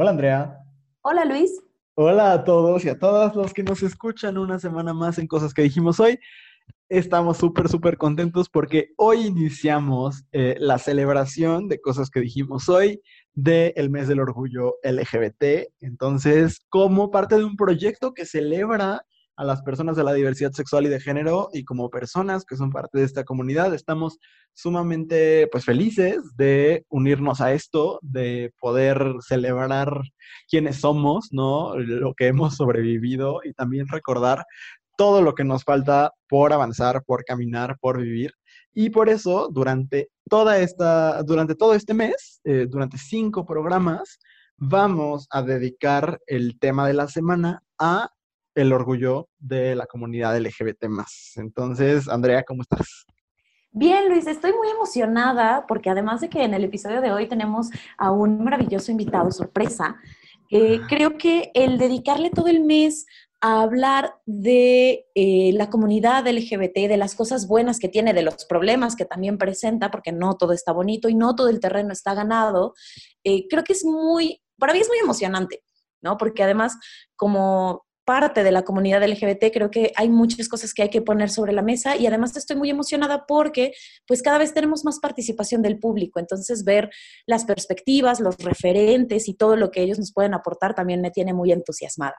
Hola Andrea. Hola Luis. Hola a todos y a todas los que nos escuchan una semana más en Cosas que dijimos hoy. Estamos súper, súper contentos porque hoy iniciamos eh, la celebración de Cosas que dijimos hoy del mes del orgullo LGBT. Entonces, como parte de un proyecto que celebra a las personas de la diversidad sexual y de género y como personas que son parte de esta comunidad. Estamos sumamente pues felices de unirnos a esto, de poder celebrar quiénes somos, ¿no? Lo que hemos sobrevivido y también recordar todo lo que nos falta por avanzar, por caminar, por vivir. Y por eso, durante toda esta, durante todo este mes, eh, durante cinco programas, vamos a dedicar el tema de la semana a el orgullo de la comunidad LGBT Entonces, Andrea, ¿cómo estás? Bien, Luis, estoy muy emocionada porque además de que en el episodio de hoy tenemos a un maravilloso invitado sorpresa, eh, creo que el dedicarle todo el mes a hablar de eh, la comunidad LGBT, de las cosas buenas que tiene, de los problemas que también presenta, porque no todo está bonito y no todo el terreno está ganado, eh, creo que es muy, para mí es muy emocionante, ¿no? Porque además, como parte de la comunidad LGBT, creo que hay muchas cosas que hay que poner sobre la mesa y además estoy muy emocionada porque pues cada vez tenemos más participación del público, entonces ver las perspectivas, los referentes y todo lo que ellos nos pueden aportar también me tiene muy entusiasmada.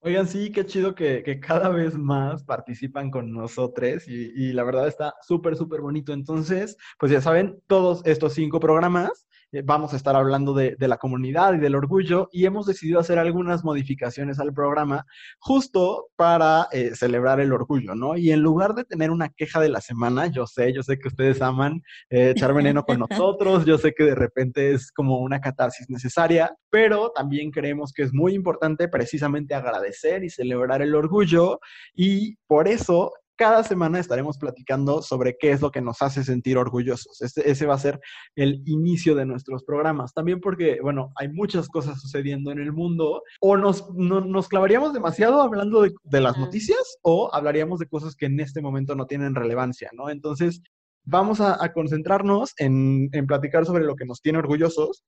Oigan, sí, qué chido que, cada vez más participan con nosotros y, y la verdad está súper, súper bonito. Entonces, pues ya saben, todos estos cinco programas eh, vamos a estar hablando de, la comunidad y del orgullo y hemos decidido hacer algunas modificaciones al programa justo para eh, celebrar el orgullo, ¿no? Y en lugar de tener una queja de la semana, yo sé, yo sé que ustedes aman eh, echar veneno con nosotros, yo sé que de repente es como una catarsis necesaria, pero también creemos que es muy importante precisamente agradecer y celebrar el orgullo y por eso cada semana estaremos platicando sobre qué es lo que nos hace sentir orgullosos. Ese, va a ser el inicio de nuestros programas. También porque, bueno, hay muchas cosas sucediendo en el mundo. O nos, nos clavaríamos demasiado hablando de, las noticias o hablaríamos de cosas que en este momento no tienen relevancia, ¿no? Entonces, vamos a, concentrarnos en, en platicar sobre lo que nos tiene orgullosos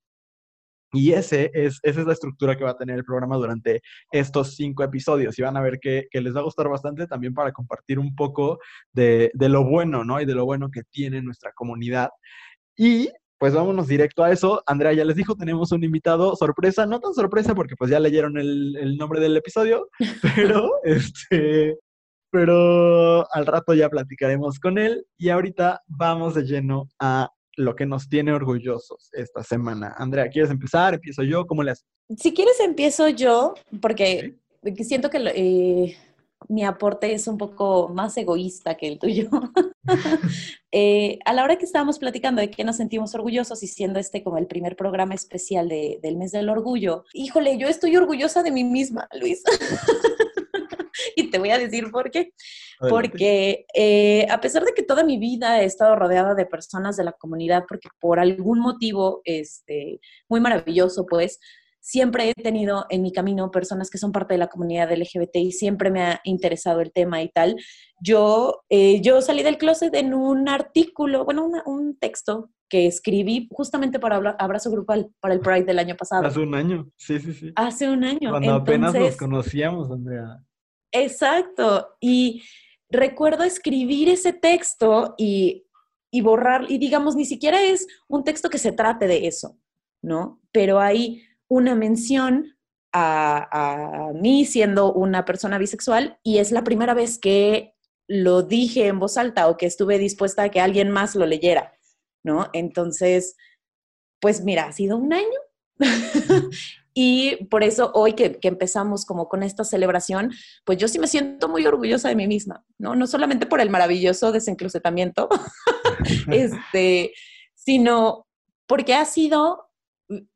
y ese es, esa es la estructura que va a tener el programa durante estos cinco episodios. Y van a ver que, les va a gustar bastante también para compartir un poco de, lo bueno, ¿no? Y de lo bueno que tiene nuestra comunidad. Y pues vámonos directo a eso. Andrea ya les dijo, tenemos un invitado sorpresa, no tan sorpresa porque pues ya leyeron el, el nombre del episodio, pero este, pero al rato ya platicaremos con él y ahorita vamos de lleno a lo que nos tiene orgullosos esta semana. Andrea, ¿quieres empezar? ¿Empiezo yo? ¿Cómo le haces? Si quieres, empiezo yo, porque siento que eh, mi aporte es un poco más egoísta que el tuyo. Eh, a la hora que estábamos platicando de que nos sentimos orgullosos y siendo este como el primer programa especial del mes del orgullo, híjole, yo estoy orgullosa de mí misma, Luis. y te voy a decir por qué. Porque eh, a pesar de que toda mi vida he estado rodeada de personas de la comunidad, porque por algún motivo este, muy maravilloso, pues, siempre he tenido en mi camino personas que son parte de la comunidad LGBT y siempre me ha interesado el tema y tal. Yo, eh, yo salí del closet en un artículo, bueno, un texto que escribí justamente para Abrazo Grupal, para el Pride del año pasado. Hace un año, sí, sí, sí. Hace un año. Cuando apenas nos conocíamos, Andrea. Exacto. Y recuerdo escribir ese texto y, borrar, y digamos, ni siquiera es un texto que se trate de eso, ¿no? Pero hay una mención a, a, mí siendo una persona bisexual y es la primera vez que lo dije en voz alta o que estuve dispuesta a que alguien más lo leyera, ¿no? Entonces, pues mira, ha sido un año Y por eso hoy que, empezamos como con esta celebración, pues yo sí me siento muy orgullosa de mí misma, ¿no? No solamente por el maravilloso desenclusetamiento, este, sino porque ha sido,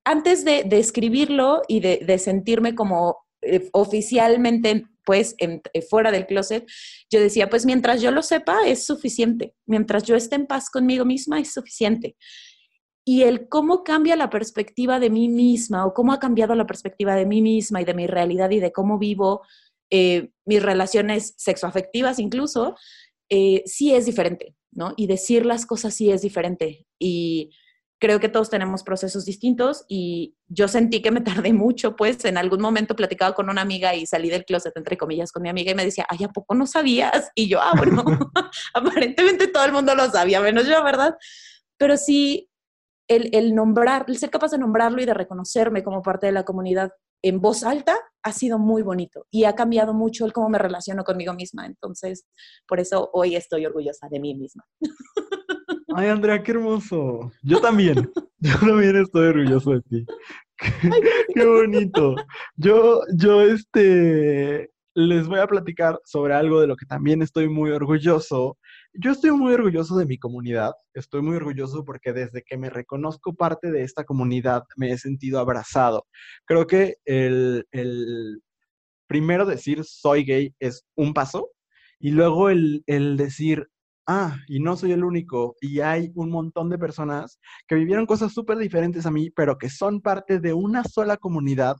antes de, escribirlo y de, sentirme como eh, oficialmente pues eh, fuera del closet, yo decía, pues mientras yo lo sepa es suficiente, mientras yo esté en paz conmigo misma es suficiente y el cómo cambia la perspectiva de mí misma o cómo ha cambiado la perspectiva de mí misma y de mi realidad y de cómo vivo eh, mis relaciones sexoafectivas incluso, eh, sí es diferente, ¿no? Y decir las cosas sí es diferente. Y creo que todos tenemos procesos distintos y yo sentí que me tardé mucho, pues en algún momento platicaba con una amiga y salí del closet, entre comillas, con mi amiga y me decía, ay, ¿a poco no sabías? Y yo, ah, bueno, aparentemente todo el mundo lo sabía, menos yo, ¿verdad? Pero sí, el, el nombrar, el ser capaz de nombrarlo y de reconocerme como parte de la comunidad en voz alta ha sido muy bonito y ha cambiado mucho el cómo me relaciono conmigo misma. Entonces, por eso hoy estoy orgullosa de mí misma. Ay, Andrea, qué hermoso. Yo también. Yo también estoy orgulloso de ti. Qué, bonito. Yo, yo, este, les voy a platicar sobre algo de lo que también estoy muy orgulloso. Yo estoy muy orgulloso de mi comunidad. Estoy muy orgulloso porque desde que me reconozco parte de esta comunidad me he sentido abrazado. Creo que el, el primero decir soy gay es un paso y luego el, el decir ah, y no soy el único, y hay un montón de personas que vivieron cosas súper diferentes a mí, pero que son parte de una sola comunidad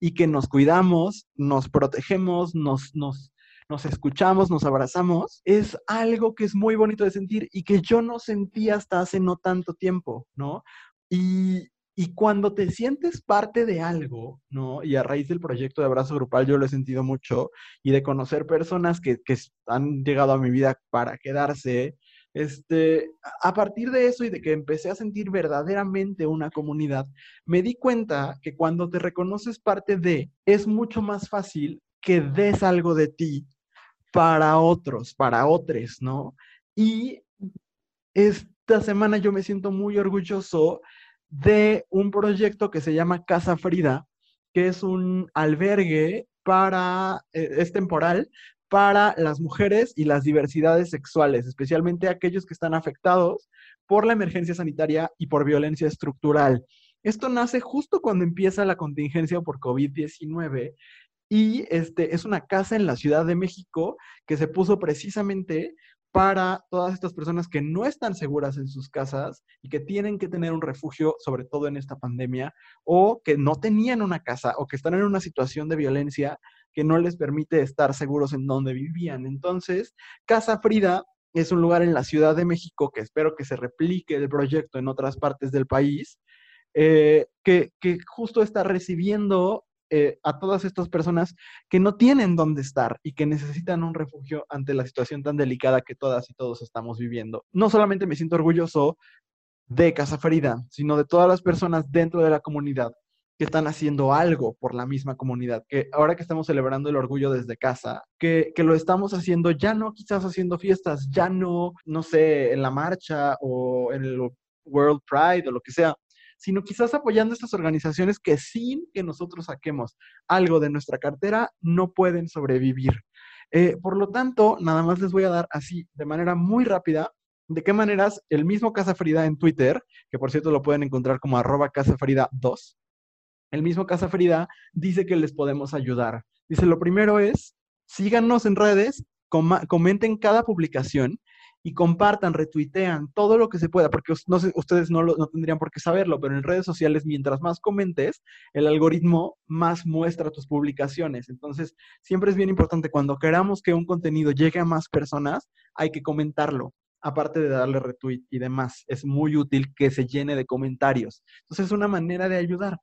y que nos cuidamos, nos protegemos, nos, nos, nos escuchamos, nos abrazamos, es algo que es muy bonito de sentir y que yo no sentí hasta hace no tanto tiempo, ¿no? Y, y cuando te sientes parte de algo, ¿no? Y a raíz del proyecto de abrazo grupal yo lo he sentido mucho y de conocer personas que, que han llegado a mi vida para quedarse, este, a partir de eso y de que empecé a sentir verdaderamente una comunidad, me di cuenta que cuando te reconoces parte de, es mucho más fácil que des algo de ti para otros, para otros, ¿no? Y esta semana yo me siento muy orgulloso de un proyecto que se llama Casa Frida, que es un albergue para, eh, es temporal, para las mujeres y las diversidades sexuales, especialmente aquellos que están afectados por la emergencia sanitaria y por violencia estructural. Esto nace justo cuando empieza la contingencia por COVID-19 y este, es una casa en la Ciudad de México que se puso precisamente para todas estas personas que no están seguras en sus casas y que tienen que tener un refugio, sobre todo en esta pandemia, o que no tenían una casa o que están en una situación de violencia que no les permite estar seguros en donde vivían. Entonces, Casa Frida es un lugar en la Ciudad de México que espero que se replique el proyecto en otras partes del país, eh, que, que justo está recibiendo eh, a todas estas personas que no tienen dónde estar y que necesitan un refugio ante la situación tan delicada que todas y todos estamos viviendo. No solamente me siento orgulloso de Casa Frida, sino de todas las personas dentro de la comunidad que están haciendo algo por la misma comunidad, que ahora que estamos celebrando el orgullo desde casa, que, que, lo estamos haciendo ya no quizás haciendo fiestas, ya no, no sé, en la marcha o en el World Pride o lo que sea, sino quizás apoyando estas organizaciones que sin que nosotros saquemos algo de nuestra cartera, no pueden sobrevivir. Eh, por lo tanto, nada más les voy a dar así, de manera muy rápida, de qué maneras el mismo Casa Frida en Twitter, que por cierto lo pueden encontrar como arroba Casa Frida 2, el mismo Casa Frida dice que les podemos ayudar. Dice, lo primero es, síganos en redes, comenten cada publicación y compartan, retuitean todo lo que se pueda, porque no ustedes no, no tendrían por qué saberlo, pero en redes sociales, mientras más comentes, el algoritmo más muestra tus publicaciones. Entonces, siempre es bien importante, cuando queramos que un contenido llegue a más personas, hay que comentarlo aparte de darle retweet y demás. Es muy útil que se llene de comentarios. Entonces, es una manera de ayudar.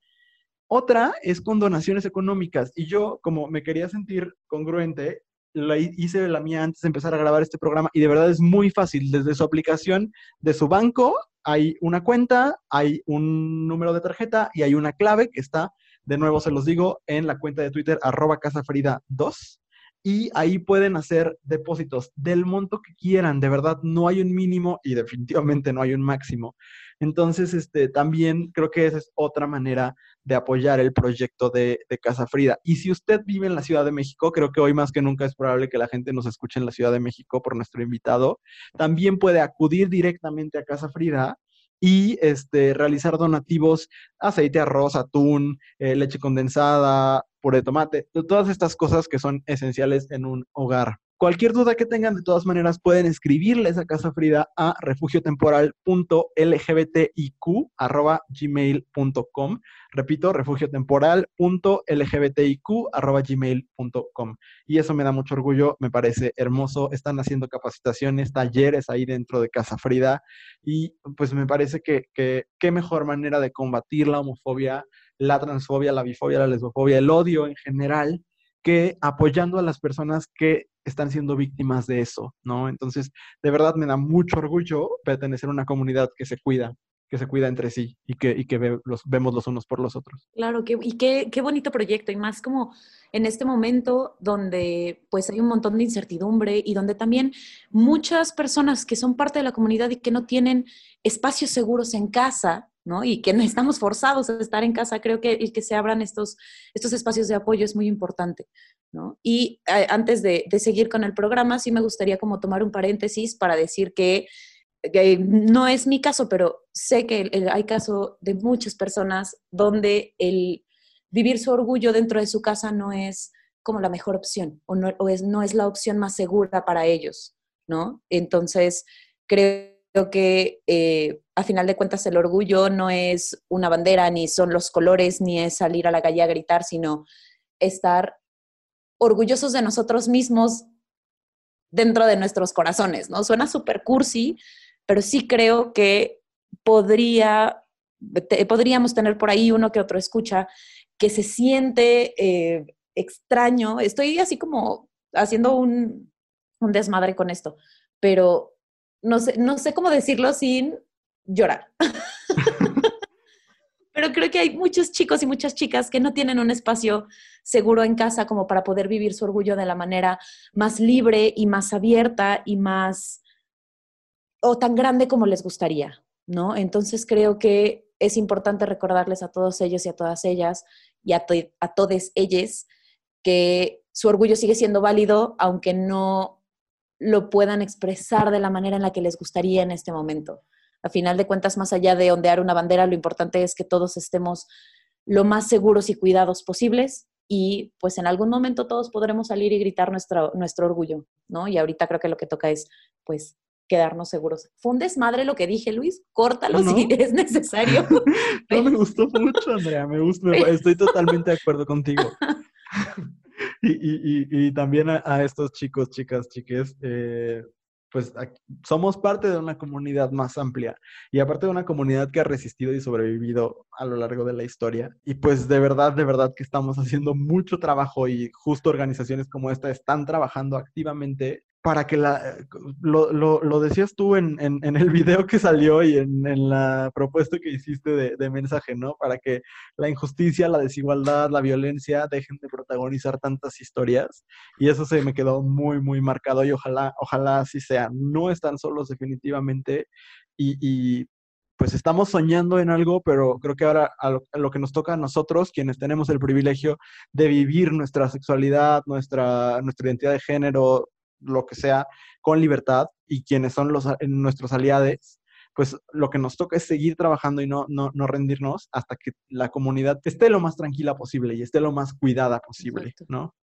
Otra es con donaciones económicas. Y yo, como me quería sentir congruente, la hice la mía antes de empezar a grabar este programa y de verdad es muy fácil. Desde su aplicación de su banco hay una cuenta, hay un número de tarjeta y hay una clave que está, de nuevo se los digo, en la cuenta de Twitter arroba casafrida2 y ahí pueden hacer depósitos del monto que quieran. De verdad, no hay un mínimo y definitivamente no hay un máximo. Entonces, este, también creo que esa es otra manera de apoyar el proyecto de, Casa Frida. Y si usted vive en la Ciudad de México, creo que hoy más que nunca es probable que la gente nos escuche en la Ciudad de México por nuestro invitado, también puede acudir directamente a Casa Frida y este, realizar donativos, aceite, arroz, atún, eh, leche condensada, puré de tomate, todas estas cosas que son esenciales en un hogar. Cualquier duda que tengan, de todas maneras, pueden escribirles a Casa Frida a refugiotemporal.lgbtiq.gmail.com. Repito, refugiotemporal.lgbtiq.gmail.com. Y eso me da mucho orgullo, me parece hermoso. Están haciendo capacitaciones, talleres ahí dentro de Casa Frida. Y pues me parece que qué mejor manera de combatir la homofobia, la transfobia, la bifobia, la lesbofobia, el odio en general, que apoyando a las personas que están siendo víctimas de eso, ¿no? Entonces, de verdad me da mucho orgullo pertenecer a una comunidad que se cuida, que se cuida entre sí y que, y que los, vemos los unos por los otros. Claro, que, y qué, qué bonito proyecto, y más como en este momento donde pues hay un montón de incertidumbre y donde también muchas personas que son parte de la comunidad y que no tienen espacios seguros en casa, ¿no? Y que no estamos forzados a estar en casa, creo que el que se abran estos, estos espacios de apoyo es muy importante, ¿no? Y eh, antes de, seguir con el programa, sí me gustaría como tomar un paréntesis para decir que, no es mi caso, pero sé que hay caso de muchas personas donde el vivir su orgullo dentro de su casa no es como la mejor opción o no, es, no es la opción más segura para ellos, ¿no? Entonces, creo que eh, a final de cuentas el orgullo no es una bandera, ni son los colores, ni es salir a la calle a gritar, sino estar orgullosos de nosotros mismos dentro de nuestros corazones, ¿no? Suena súper cursi, pero sí creo que podría, podríamos tener por ahí uno que otro escucha que se siente eh, extraño. Estoy así como haciendo un, un desmadre con esto, pero no sé, no sé cómo decirlo sin llorar. Pero creo que hay muchos chicos y muchas chicas que no tienen un espacio seguro en casa como para poder vivir su orgullo de la manera más libre y más abierta y más o tan grande como les gustaría, ¿no? Entonces creo que es importante recordarles a todos ellos y a todas ellas y a, a todas ellas que su orgullo sigue siendo válido aunque no lo puedan expresar de la manera en la que les gustaría en este momento. A final de cuentas, más allá de ondear una bandera, lo importante es que todos estemos lo más seguros y cuidados posibles y pues en algún momento todos podremos salir y gritar nuestro, nuestro orgullo, ¿no? Y ahorita creo que lo que toca es pues quedarnos seguros. Fue un desmadre lo que dije, Luis, córtalo si es necesario. no me gustó mucho, Andrea, me gusta, estoy totalmente de acuerdo contigo. Y, también a, estos chicos, chicas, chiques, eh, pues somos parte de una comunidad más amplia y aparte de una comunidad que ha resistido y sobrevivido a lo largo de la historia. Y pues de verdad, de verdad que estamos haciendo mucho trabajo y justo organizaciones como esta están trabajando activamente para que la, lo, lo, decías tú en, en, el video que salió y en, en la propuesta que hiciste de, de, mensaje, ¿no? Para que la injusticia, la desigualdad, la violencia dejen de protagonizar tantas historias. Y eso se me quedó muy, muy marcado y ojalá, ojalá así sea. No están solos definitivamente y, y pues estamos soñando en algo, pero creo que ahora a lo, a lo, que nos toca a nosotros, quienes tenemos el privilegio de vivir nuestra sexualidad, nuestra, nuestra identidad de género, lo que sea, con libertad y quienes son los, nuestros aliados, pues lo que nos toca es seguir trabajando y no, no, no rendirnos hasta que la comunidad esté lo más tranquila posible y esté lo más cuidada posible, ¿no?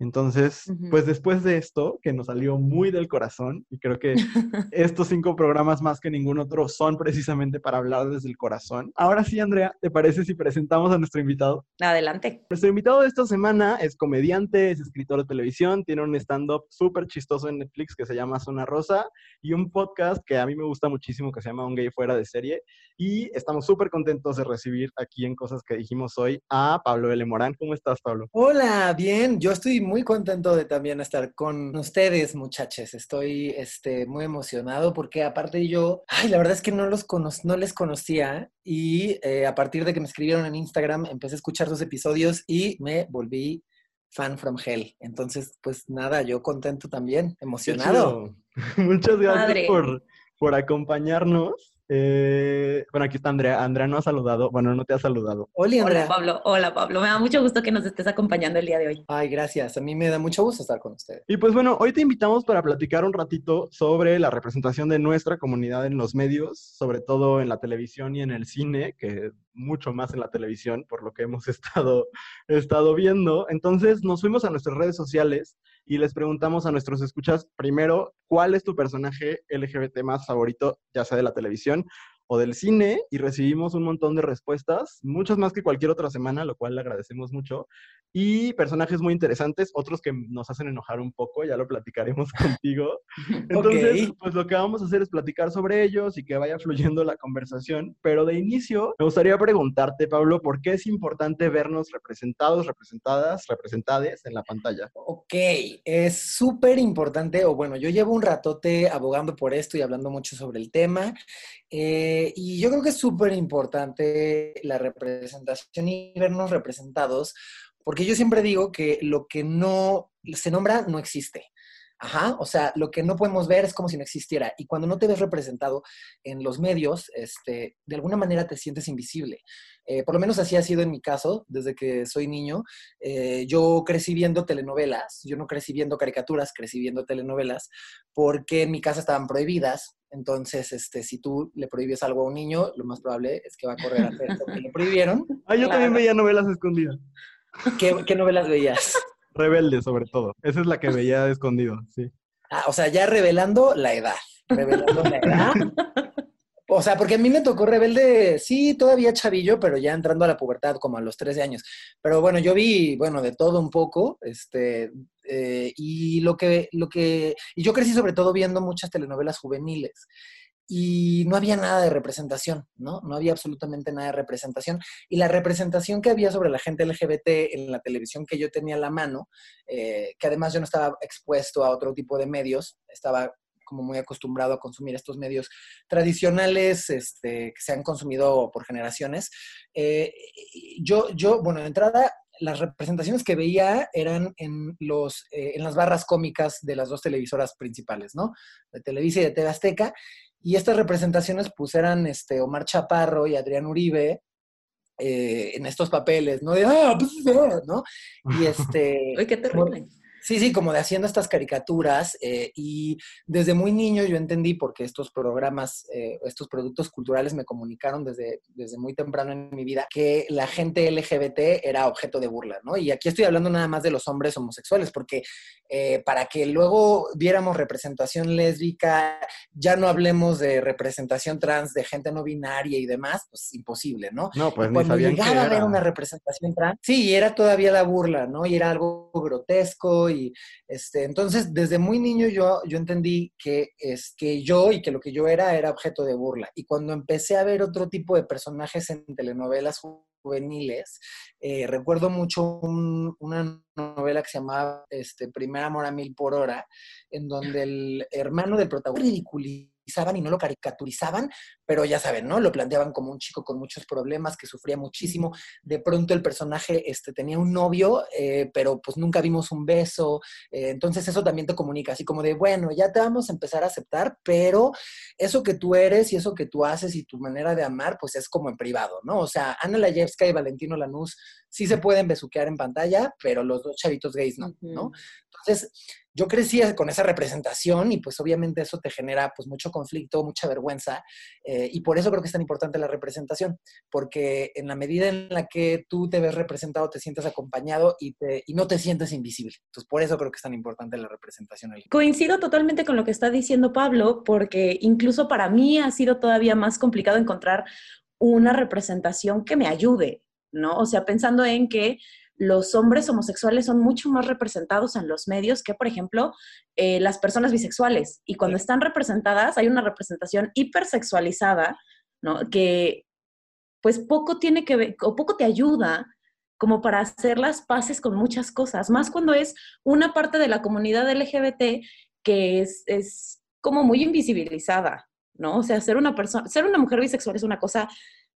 Entonces, pues después de esto, que nos salió muy del corazón, y creo que estos cinco programas más que ningún otro son precisamente para hablar desde el corazón. Ahora sí, Andrea, ¿te parece si presentamos a nuestro invitado? Adelante. Nuestro invitado de esta semana es comediante, es escritor de televisión, tiene un stand-up súper chistoso en Netflix que se llama Zona Rosa y un podcast que a mí me gusta muchísimo que se llama Un Gay Fuera de Serie. Y estamos súper contentos de recibir aquí en Cosas que dijimos hoy a Pablo L. Morán. ¿Cómo estás, Pablo? Hola, bien. Yo estoy muy contento de también estar con ustedes, muchachos. Estoy este, muy emocionado porque aparte yo, ay, la verdad es que no, los no les conocía y eh, a partir de que me escribieron en Instagram empecé a escuchar sus episodios y me volví fan from hell. Entonces, pues nada, yo contento también, emocionado. Muchas gracias por, por acompañarnos. Eh, bueno, aquí está Andrea. Andrea no ha saludado. Bueno, no te ha saludado. Hola, Hola, Pablo. Hola, Pablo. Me da mucho gusto que nos estés acompañando el día de hoy. Ay, gracias. A mí me da mucho gusto estar con ustedes. Y pues bueno, hoy te invitamos para platicar un ratito sobre la representación de nuestra comunidad en los medios, sobre todo en la televisión y en el cine, que mucho más en la televisión, por lo que hemos estado, estado viendo. Entonces nos fuimos a nuestras redes sociales y les preguntamos a nuestros escuchas primero, ¿cuál es tu personaje LGBT más favorito, ya sea de la televisión o del cine y recibimos un montón de respuestas, muchas más que cualquier otra semana, lo cual le agradecemos mucho. Y personajes muy interesantes, otros que nos hacen enojar un poco, ya lo platicaremos contigo. Entonces, pues lo que vamos a hacer es platicar sobre ellos y que vaya fluyendo la conversación. Pero de inicio, me gustaría preguntarte, Pablo, ¿por qué es importante vernos representados, representadas, representades en la pantalla? Ok, es súper importante, o bueno, yo llevo un ratote abogando por esto y hablando mucho sobre el tema. Eh, y yo creo que es súper importante la representación y vernos representados, porque yo siempre digo que lo que no se nombra no existe. Ajá, o sea, lo que no podemos ver es como si no existiera. Y cuando no te ves representado en los medios, este, de alguna manera te sientes invisible. Eh, por lo menos así ha sido en mi caso, desde que soy niño. Eh, yo crecí viendo telenovelas, yo no crecí viendo caricaturas, crecí viendo telenovelas, porque en mi casa estaban prohibidas. Entonces, este, si tú le prohíbes algo a un niño, lo más probable es que va a correr a hacer lo que le prohibieron. Ah, yo también veía novelas escondidas. ¿Qué, ¿Qué novelas veías? Rebelde, sobre todo. Esa es la que veía escondido, sí. Ah, o sea, ya revelando la edad. Revelando la edad. O sea, porque a mí me tocó rebelde, sí, todavía chavillo, pero ya entrando a la pubertad, como a los 13 años. Pero bueno, yo vi, bueno, de todo un poco, este, eh, y lo que, lo que, y yo crecí sobre todo viendo muchas telenovelas juveniles y no había nada de representación, ¿no? No había absolutamente nada de representación. Y la representación que había sobre la gente LGBT en la televisión que yo tenía a la mano, eh, que además yo no estaba expuesto a otro tipo de medios, estaba como muy acostumbrado a consumir estos medios tradicionales este, que se han consumido por generaciones. Eh, yo, yo, bueno, de entrada, las representaciones que veía eran en, los, eh, en las barras cómicas de las dos televisoras principales, ¿no? De Televisa y de TV Azteca. Y estas representaciones pues eran este, Omar Chaparro y Adrián Uribe eh, en estos papeles, ¿no? De, ah, pues, ah", ¿no? Y este... Uy, qué terrible. Sí, sí, como de haciendo estas caricaturas eh, y desde muy niño yo entendí porque estos programas, eh, estos productos culturales me comunicaron desde, desde muy temprano en mi vida que la gente LGBT era objeto de burla, ¿no? Y aquí estoy hablando nada más de los hombres homosexuales porque eh, para que luego viéramos representación lésbica, ya no hablemos de representación trans de gente no binaria y demás, pues imposible, ¿no? No, pues Cuando ni llegaba a era. ver una representación trans, sí, y era todavía la burla, ¿no? Y era algo grotesco y este, entonces desde muy niño yo, yo entendí que es que yo y que lo que yo era era objeto de burla. Y cuando empecé a ver otro tipo de personajes en telenovelas juveniles, eh, recuerdo mucho un, una novela que se llamaba este, Primer Amor a Mil por Hora, en donde el hermano del protagonista ridiculizaban y no lo caricaturizaban, pero ya saben, ¿no? Lo planteaban como un chico con muchos problemas, que sufría muchísimo. De pronto el personaje este, tenía un novio, eh, pero pues nunca vimos un beso. Eh, entonces eso también te comunica, así como de, bueno, ya te vamos a empezar a aceptar, pero eso que tú eres y eso que tú haces y tu manera de amar, pues es como en privado, ¿no? O sea, Ana Layevska y Valentino Lanús sí se pueden besuquear en pantalla, pero los dos chavitos gays no, ¿no? Entonces, yo crecí con esa representación y pues obviamente eso te genera pues mucho conflicto, mucha vergüenza eh, y por eso creo que es tan importante la representación, porque en la medida en la que tú te ves representado, te sientes acompañado y, y no te sientes invisible. Entonces, por eso creo que es tan importante la representación. Coincido totalmente con lo que está diciendo Pablo, porque incluso para mí ha sido todavía más complicado encontrar una representación que me ayude, ¿no? O sea, pensando en que los hombres homosexuales son mucho más representados en los medios que, por ejemplo, eh, las personas bisexuales. Y cuando están representadas, hay una representación hipersexualizada, ¿no? Que pues poco tiene que ver, o poco te ayuda como para hacer las paces con muchas cosas, más cuando es una parte de la comunidad LGBT que es, es como muy invisibilizada, ¿no? O sea, ser una persona, ser una mujer bisexual es una cosa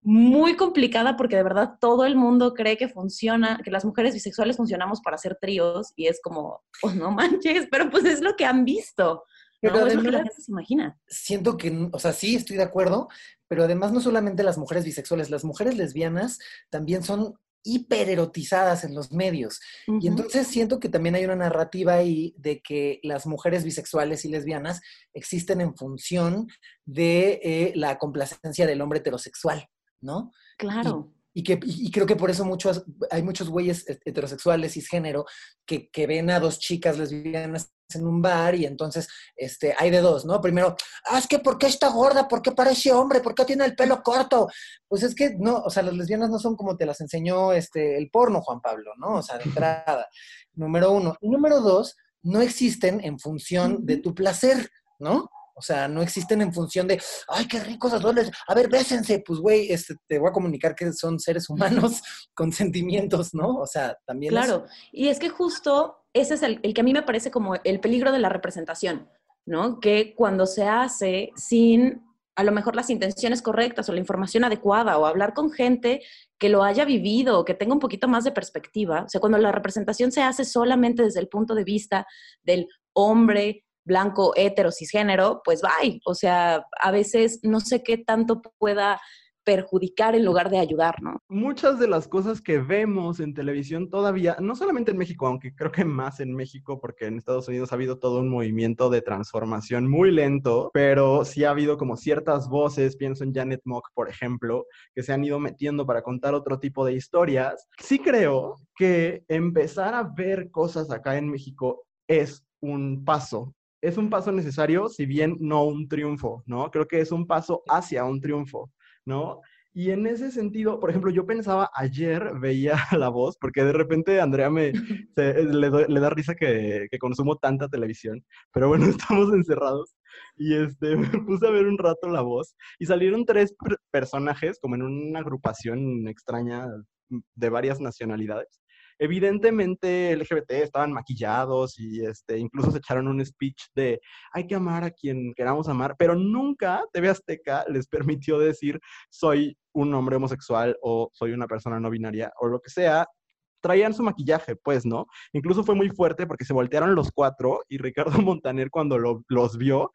muy complicada porque de verdad todo el mundo cree que funciona, que las mujeres bisexuales funcionamos para hacer tríos y es como, pues no manches, pero pues es lo que han visto. ¿no? Pero es lo que la además- gente se imagina. Siento que, o sea, sí, estoy de acuerdo, pero además no solamente las mujeres bisexuales, las mujeres lesbianas también son hipererotizadas en los medios. Y entonces siento que también hay una narrativa ahí de que las mujeres bisexuales y lesbianas existen en función de eh, la complacencia del hombre heterosexual, ¿no? Claro. Y, que, y creo que por eso muchos, hay muchos güeyes heterosexuales, cisgénero, que, que ven a dos chicas lesbianas en un bar y entonces este, hay de dos, ¿no? Primero, ah, es que ¿por qué está gorda? ¿Por qué parece hombre? ¿Por qué tiene el pelo corto? Pues es que no, o sea, las lesbianas no son como te las enseñó este, el porno, Juan Pablo, ¿no? O sea, de entrada, número uno. Y número dos, no existen en función de tu placer, ¿no? O sea, no existen en función de, ay, qué ricos azules, a ver, bésense. Pues, güey, este, te voy a comunicar que son seres humanos con sentimientos, ¿no? O sea, también. Claro, y es que justo ese es el, el, que a mí me parece como el peligro de la representación, ¿no? Que cuando se hace sin a lo mejor las intenciones correctas o la información adecuada o hablar con gente que lo haya vivido o que tenga un poquito más de perspectiva, o sea, cuando la representación se hace solamente desde el punto de vista del hombre blanco, hetero, cisgénero, pues bye. O sea, a veces no sé qué tanto pueda perjudicar en lugar de ayudar, ¿no? Muchas de las cosas que vemos en televisión todavía, no solamente en México, aunque creo que más en México, porque en Estados Unidos ha habido todo un movimiento de transformación muy lento, pero sí ha habido como ciertas voces, pienso en Janet Mock, por ejemplo, que se han ido metiendo para contar otro tipo de historias. Sí creo que empezar a ver cosas acá en México es un paso es un paso necesario, si bien no un triunfo, ¿no? Creo que es un paso hacia un triunfo, ¿no? Y en ese sentido, por ejemplo, yo pensaba ayer, veía la voz, porque de repente Andrea me le, da risa que, que, consumo tanta televisión, pero bueno, estamos encerrados y este, me puse a ver un rato la voz y salieron tres personajes como en una agrupación extraña de varias nacionalidades evidentemente LGBT estaban maquillados y este, incluso se echaron un speech de hay que amar a quien queramos amar, pero nunca TV Azteca les permitió decir soy un hombre homosexual o soy una persona no binaria o lo que sea. Traían su maquillaje, pues, ¿no? Incluso fue muy fuerte porque se voltearon los cuatro y Ricardo Montaner cuando los vio,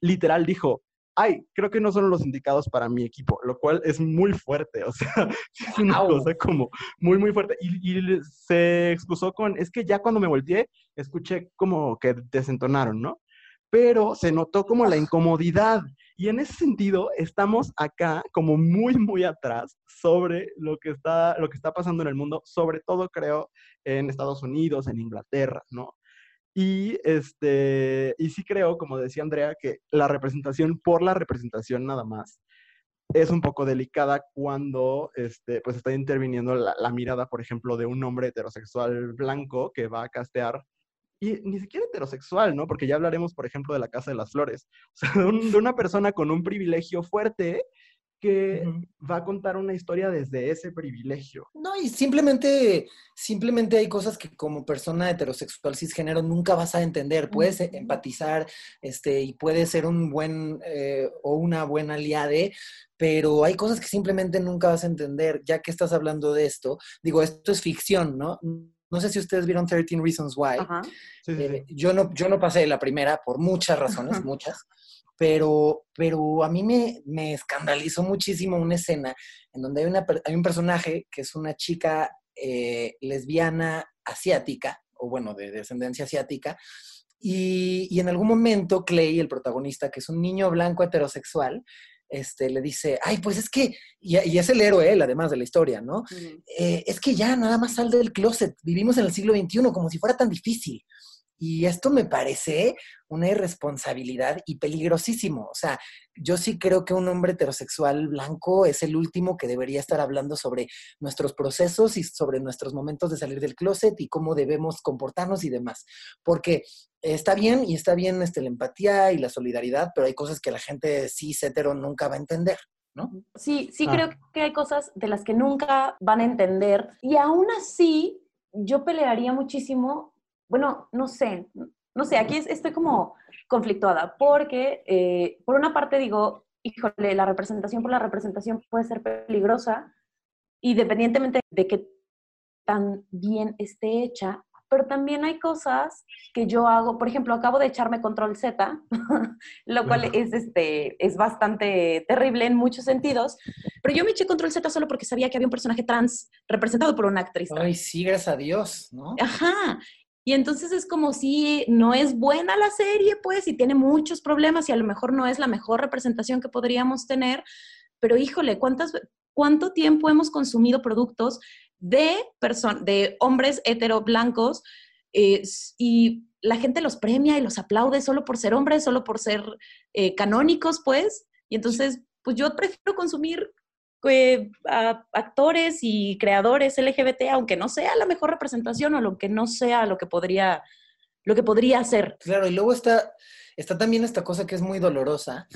literal dijo, ay, creo que no son los indicados para mi equipo, lo cual es muy fuerte, o sea, es una cosa como muy, muy fuerte. Y, se excusó con, es que ya cuando me volteé, escuché como que desentonaron, ¿no? Pero se notó como la incomodidad. Y en ese sentido, estamos acá como muy, muy atrás sobre lo que está, lo que está pasando en el mundo, sobre todo creo en Estados Unidos, en Inglaterra, ¿no? Y, este, y sí creo, como decía Andrea, que la representación por la representación nada más es un poco delicada cuando este, pues está interviniendo la, mirada, por ejemplo, de un hombre heterosexual blanco que va a castear, y ni siquiera heterosexual, ¿no? Porque ya hablaremos, por ejemplo, de la Casa de las Flores, de una persona con un privilegio fuerte que va a contar una historia desde ese privilegio. No, y simplemente, simplemente hay cosas que como persona heterosexual cisgénero nunca vas a entender. Puedes empatizar este, y puedes ser un buen eh, o una buena aliade, pero hay cosas que simplemente nunca vas a entender, ya que estás hablando de esto. Digo, esto es ficción, ¿no? No sé si ustedes vieron 13 Reasons Why. Eh, yo, no, yo no pasé la primera por muchas razones, muchas pero, pero a mí me, me escandalizó muchísimo una escena en donde hay, una, hay un personaje que es una chica eh, lesbiana asiática, o bueno, de descendencia asiática, y, y, en algún momento Clay, el protagonista, que es un niño blanco heterosexual, este, le dice, ay, pues es que, y, es el héroe él, además de la historia, ¿no? Eh, es que ya nada más sal del closet, vivimos en el siglo XXI como si fuera tan difícil. Y esto me parece una irresponsabilidad y peligrosísimo. O sea, yo sí creo que un hombre heterosexual blanco es el último que debería estar hablando sobre nuestros procesos y sobre nuestros momentos de salir del closet y cómo debemos comportarnos y demás. Porque está bien y está bien este, la empatía y la solidaridad, pero hay cosas que la gente cis hetero nunca va a entender. ¿No? Sí, sí ah. creo que hay cosas de las que nunca van a entender y aún así yo pelearía muchísimo bueno, no sé, no sé, aquí estoy como conflictuada, porque eh, por una parte digo, híjole, la representación por la representación puede ser peligrosa, independientemente de que tan bien esté hecha, pero también hay cosas que yo hago, por ejemplo, acabo de echarme control Z, lo cual es, este, es bastante terrible en muchos sentidos, pero yo me eché control Z solo porque sabía que había un personaje trans representado por una actriz. Ay, sí, gracias a Dios, ¿no? Ajá, y entonces es como si no es buena la serie, pues, y tiene muchos problemas y a lo mejor no es la mejor representación que podríamos tener, pero híjole, ¿cuántas, cuánto tiempo hemos consumido productos de, de hombres hetero blancos eh, y la gente los premia y los aplaude solo por ser hombres, solo por ser eh, canónicos, pues. Y entonces, pues yo prefiero consumir eh, actores y creadores LGBT, aunque no sea la mejor representación o lo que no sea lo que podría, lo que podría ser. Claro, y luego está, está también esta cosa que es muy dolorosa,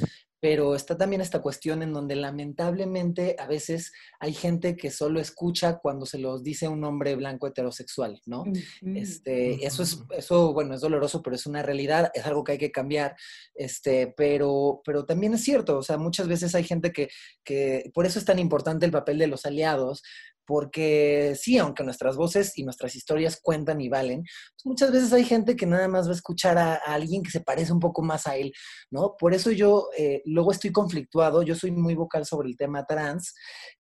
pero está también esta cuestión en donde lamentablemente a veces hay gente que solo escucha cuando se los dice un hombre blanco heterosexual, ¿no? Este, eso es, eso, bueno, es doloroso, pero es una realidad, es algo que hay que cambiar, este, pero, pero también es cierto, o sea, muchas veces hay gente que, que, por eso es tan importante el papel de los aliados, porque sí, aunque nuestras voces y nuestras historias cuentan y valen, pues muchas veces hay gente que nada más va a escuchar a, alguien que se parece un poco más a él, ¿no? Por eso yo eh, luego estoy conflictuado, yo soy muy vocal sobre el tema trans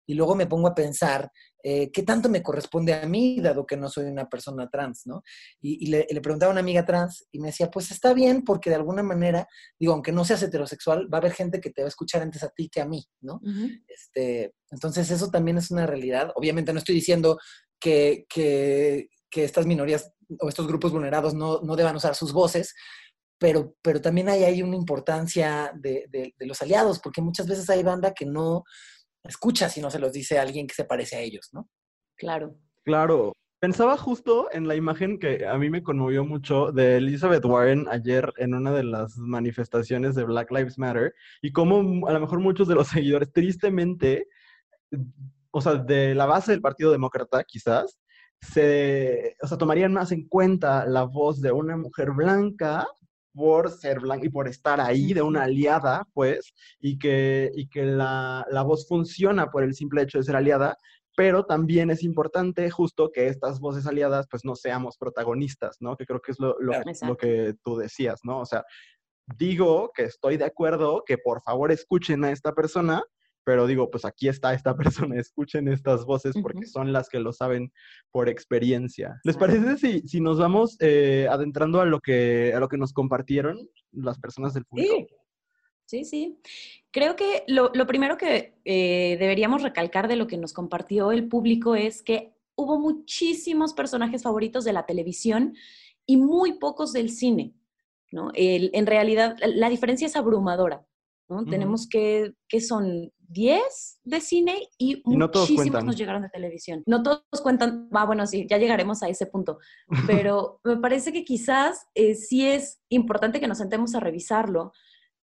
y luego me pongo a pensar eh, qué tanto me corresponde a mí, dado que no soy una persona trans, ¿no? Y, le, preguntaba a una amiga trans y me decía, pues está bien, porque de alguna manera, digo, aunque no seas heterosexual, va a haber gente que te va a escuchar antes a ti que a mí, ¿no? este, entonces eso también es una realidad. Obviamente no estoy diciendo que, que, que estas minorías o estos grupos vulnerados no, no deban usar sus voces, pero, pero también hay, hay una importancia de, de, de, los aliados, porque muchas veces hay banda que no, escucha si no se los dice alguien que se parece a ellos, ¿no? Claro. Claro. Pensaba justo en la imagen que a mí me conmovió mucho de Elizabeth Warren ayer en una de las manifestaciones de Black Lives Matter y cómo a lo mejor muchos de los seguidores, tristemente, o sea, de la base del Partido Demócrata quizás, se, o sea, tomarían más en cuenta la voz de una mujer blanca por ser blanca y por estar ahí de una aliada, pues, y que, y que la, la, voz funciona por el simple hecho de ser aliada, pero también es importante justo que estas voces aliadas, pues, no seamos protagonistas, ¿no? Que creo que es lo, lo, lo que tú decías, ¿no? O sea, digo que estoy de acuerdo, que por favor escuchen a esta persona, pero digo, pues aquí está esta persona, escuchen estas voces porque son las que lo saben por experiencia. ¿Les parece si, si nos vamos eh, adentrando a lo, que, a lo que nos compartieron las personas del público? Sí, sí. sí. Creo que lo, lo primero que eh, deberíamos recalcar de lo que nos compartió el público es que hubo muchísimos personajes favoritos de la televisión y muy pocos del cine. ¿no? El, en realidad, la diferencia es abrumadora. ¿No? Tenemos que, que son 10 de cine y, muchísimos nos llegaron de televisión. No todos cuentan, ah, bueno, sí, ya llegaremos a ese punto, pero me parece que quizás eh, sí es importante que nos sentemos a revisarlo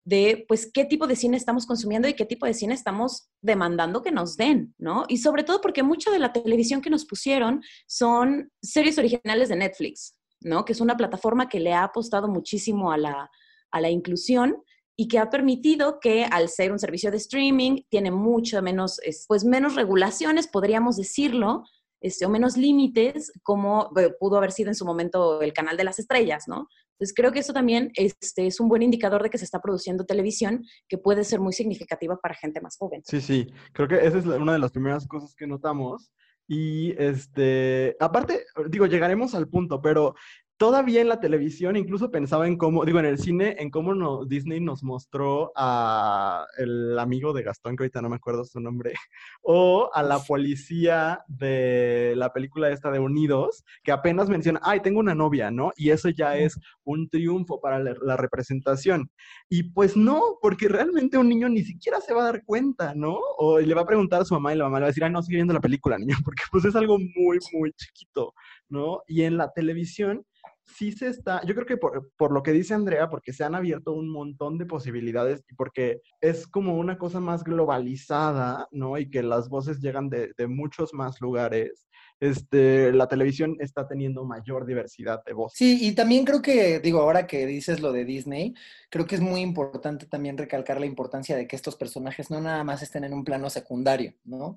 de, pues, qué tipo de cine estamos consumiendo y qué tipo de cine estamos demandando que nos den, ¿no? Y sobre todo porque mucha de la televisión que nos pusieron son series originales de Netflix, ¿no? Que es una plataforma que le ha apostado muchísimo a la, a la inclusión y que ha permitido que al ser un servicio de streaming tiene mucho menos, pues menos regulaciones, podríamos decirlo, este, o menos límites, como eh, pudo haber sido en su momento el canal de las estrellas, ¿no? Entonces creo que eso también este, es un buen indicador de que se está produciendo televisión que puede ser muy significativa para gente más joven. Sí, sí, creo que esa es una de las primeras cosas que notamos. Y este, aparte, digo, llegaremos al punto, pero todavía en la televisión incluso pensaba en cómo, digo, en el cine, en cómo no, Disney nos mostró a el amigo de Gastón, que ahorita no me acuerdo su nombre, o a la policía de la película esta de Unidos, que apenas menciona, ay, tengo una novia, ¿no? Y eso ya es un triunfo para la, representación. Y pues no, porque realmente un niño ni siquiera se va a dar cuenta, ¿no? O le va a preguntar a su mamá y la mamá le va a decir, ay, no, sigue viendo la película, niño, porque pues es algo muy, muy chiquito, ¿no? Y en la televisión sí se está, yo creo que por, lo que dice Andrea, porque se han abierto un montón de posibilidades y porque es como una cosa más globalizada, ¿no? Y que las voces llegan de, muchos más lugares. Este, la televisión está teniendo mayor diversidad de voces. Sí, y también creo que, digo, ahora que dices lo de Disney, creo que es muy importante también recalcar la importancia de que estos personajes no nada más estén en un plano secundario, ¿no?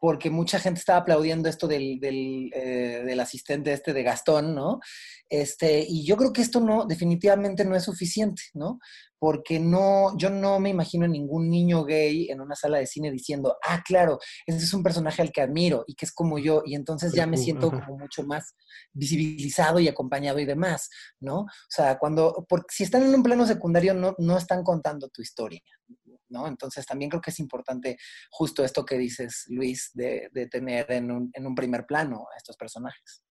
Porque mucha gente estaba aplaudiendo esto del, del, eh, del, asistente este de Gastón, ¿no? Este, y yo creo que esto no, definitivamente no es suficiente, ¿no? Porque no, yo no me imagino a ningún niño gay en una sala de cine diciendo, ah, claro, ese es un personaje al que admiro y que es como yo, y entonces ya me siento como mucho más visibilizado y acompañado y demás, ¿no? O sea, cuando, porque si están en un plano secundario no, no están contando tu historia, ¿no? Entonces también creo que es importante justo esto que dices, Luis, de, tener en un, en un, primer plano a estos personajes.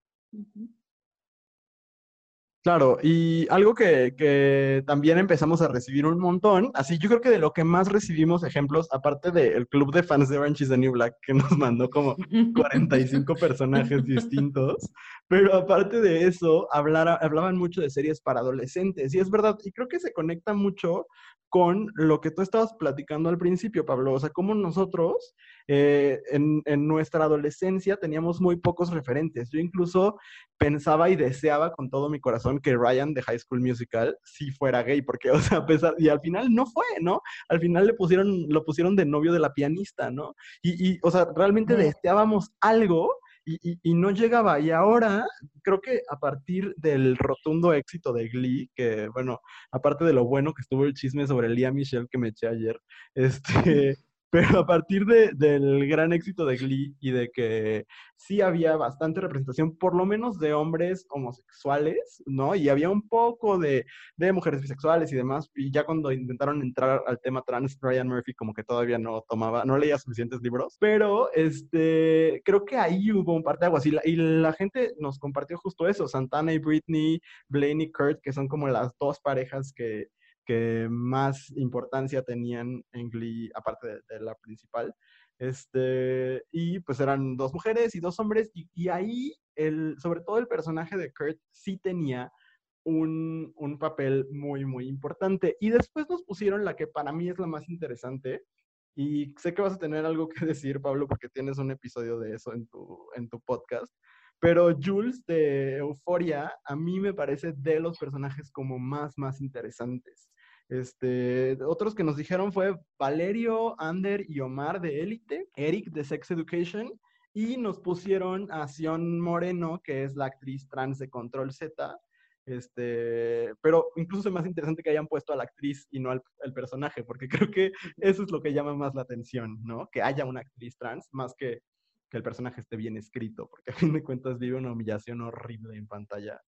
Claro, y algo que, también empezamos a recibir un montón, así yo creo que de lo que más recibimos ejemplos, aparte del club de fans de Orange is the New Black, que nos mandó como 45 personajes distintos, pero aparte de eso, hablaban mucho de series para adolescentes, y es verdad, y creo que se conecta mucho con lo que tú estabas platicando al principio, Pablo. O sea, como nosotros eh, en, nuestra adolescencia teníamos muy pocos referentes. Yo incluso pensaba y deseaba con todo mi corazón que Ryan de High School Musical sí fuera gay, porque, o sea, a pesar, y al final no fue, ¿no? Al final le pusieron, lo pusieron de novio de la pianista, ¿no? Y, y o sea, realmente deseábamos algo y, no llegaba. Y ahora creo que a partir del rotundo éxito de Glee, que bueno, aparte de lo bueno que estuvo el chisme sobre Lía Michelle que me eché ayer, este, pero a partir del gran éxito de Glee y de que sí había bastante representación, por lo menos de hombres homosexuales, ¿no? Y había un poco de, mujeres bisexuales y demás. Y ya cuando intentaron entrar al tema trans, Ryan Murphy como que todavía no tomaba, no leía suficientes libros. Pero este, creo que ahí hubo un parte de y la, y la gente nos compartió justo eso. Santana y Britney, Blaine y Kurt, que son como las dos parejas que que más importancia tenían en Glee, aparte de, la principal. Este, y pues eran dos mujeres y dos hombres, y, ahí, el, sobre todo el personaje de Kurt sí tenía un, un, papel muy, muy importante. Y después nos pusieron la que para mí es la más interesante, y sé que vas a tener algo que decir, Pablo, porque tienes un episodio de eso en tu, en tu podcast. Pero Jules de Euforia a mí me parece de los personajes como más, más interesantes. Este, otros que nos dijeron fue Valerio, Ander y Omar de Élite, Eric de Sex Education, y nos pusieron a Sion Moreno, que es la actriz trans de Control Z. Este, pero incluso es más interesante que hayan puesto a la actriz y no al, personaje, porque creo que eso es lo que llama más la atención, ¿no? Que haya una actriz trans, más que que el personaje esté bien escrito, porque a fin de cuentas vive una humillación horrible en pantalla,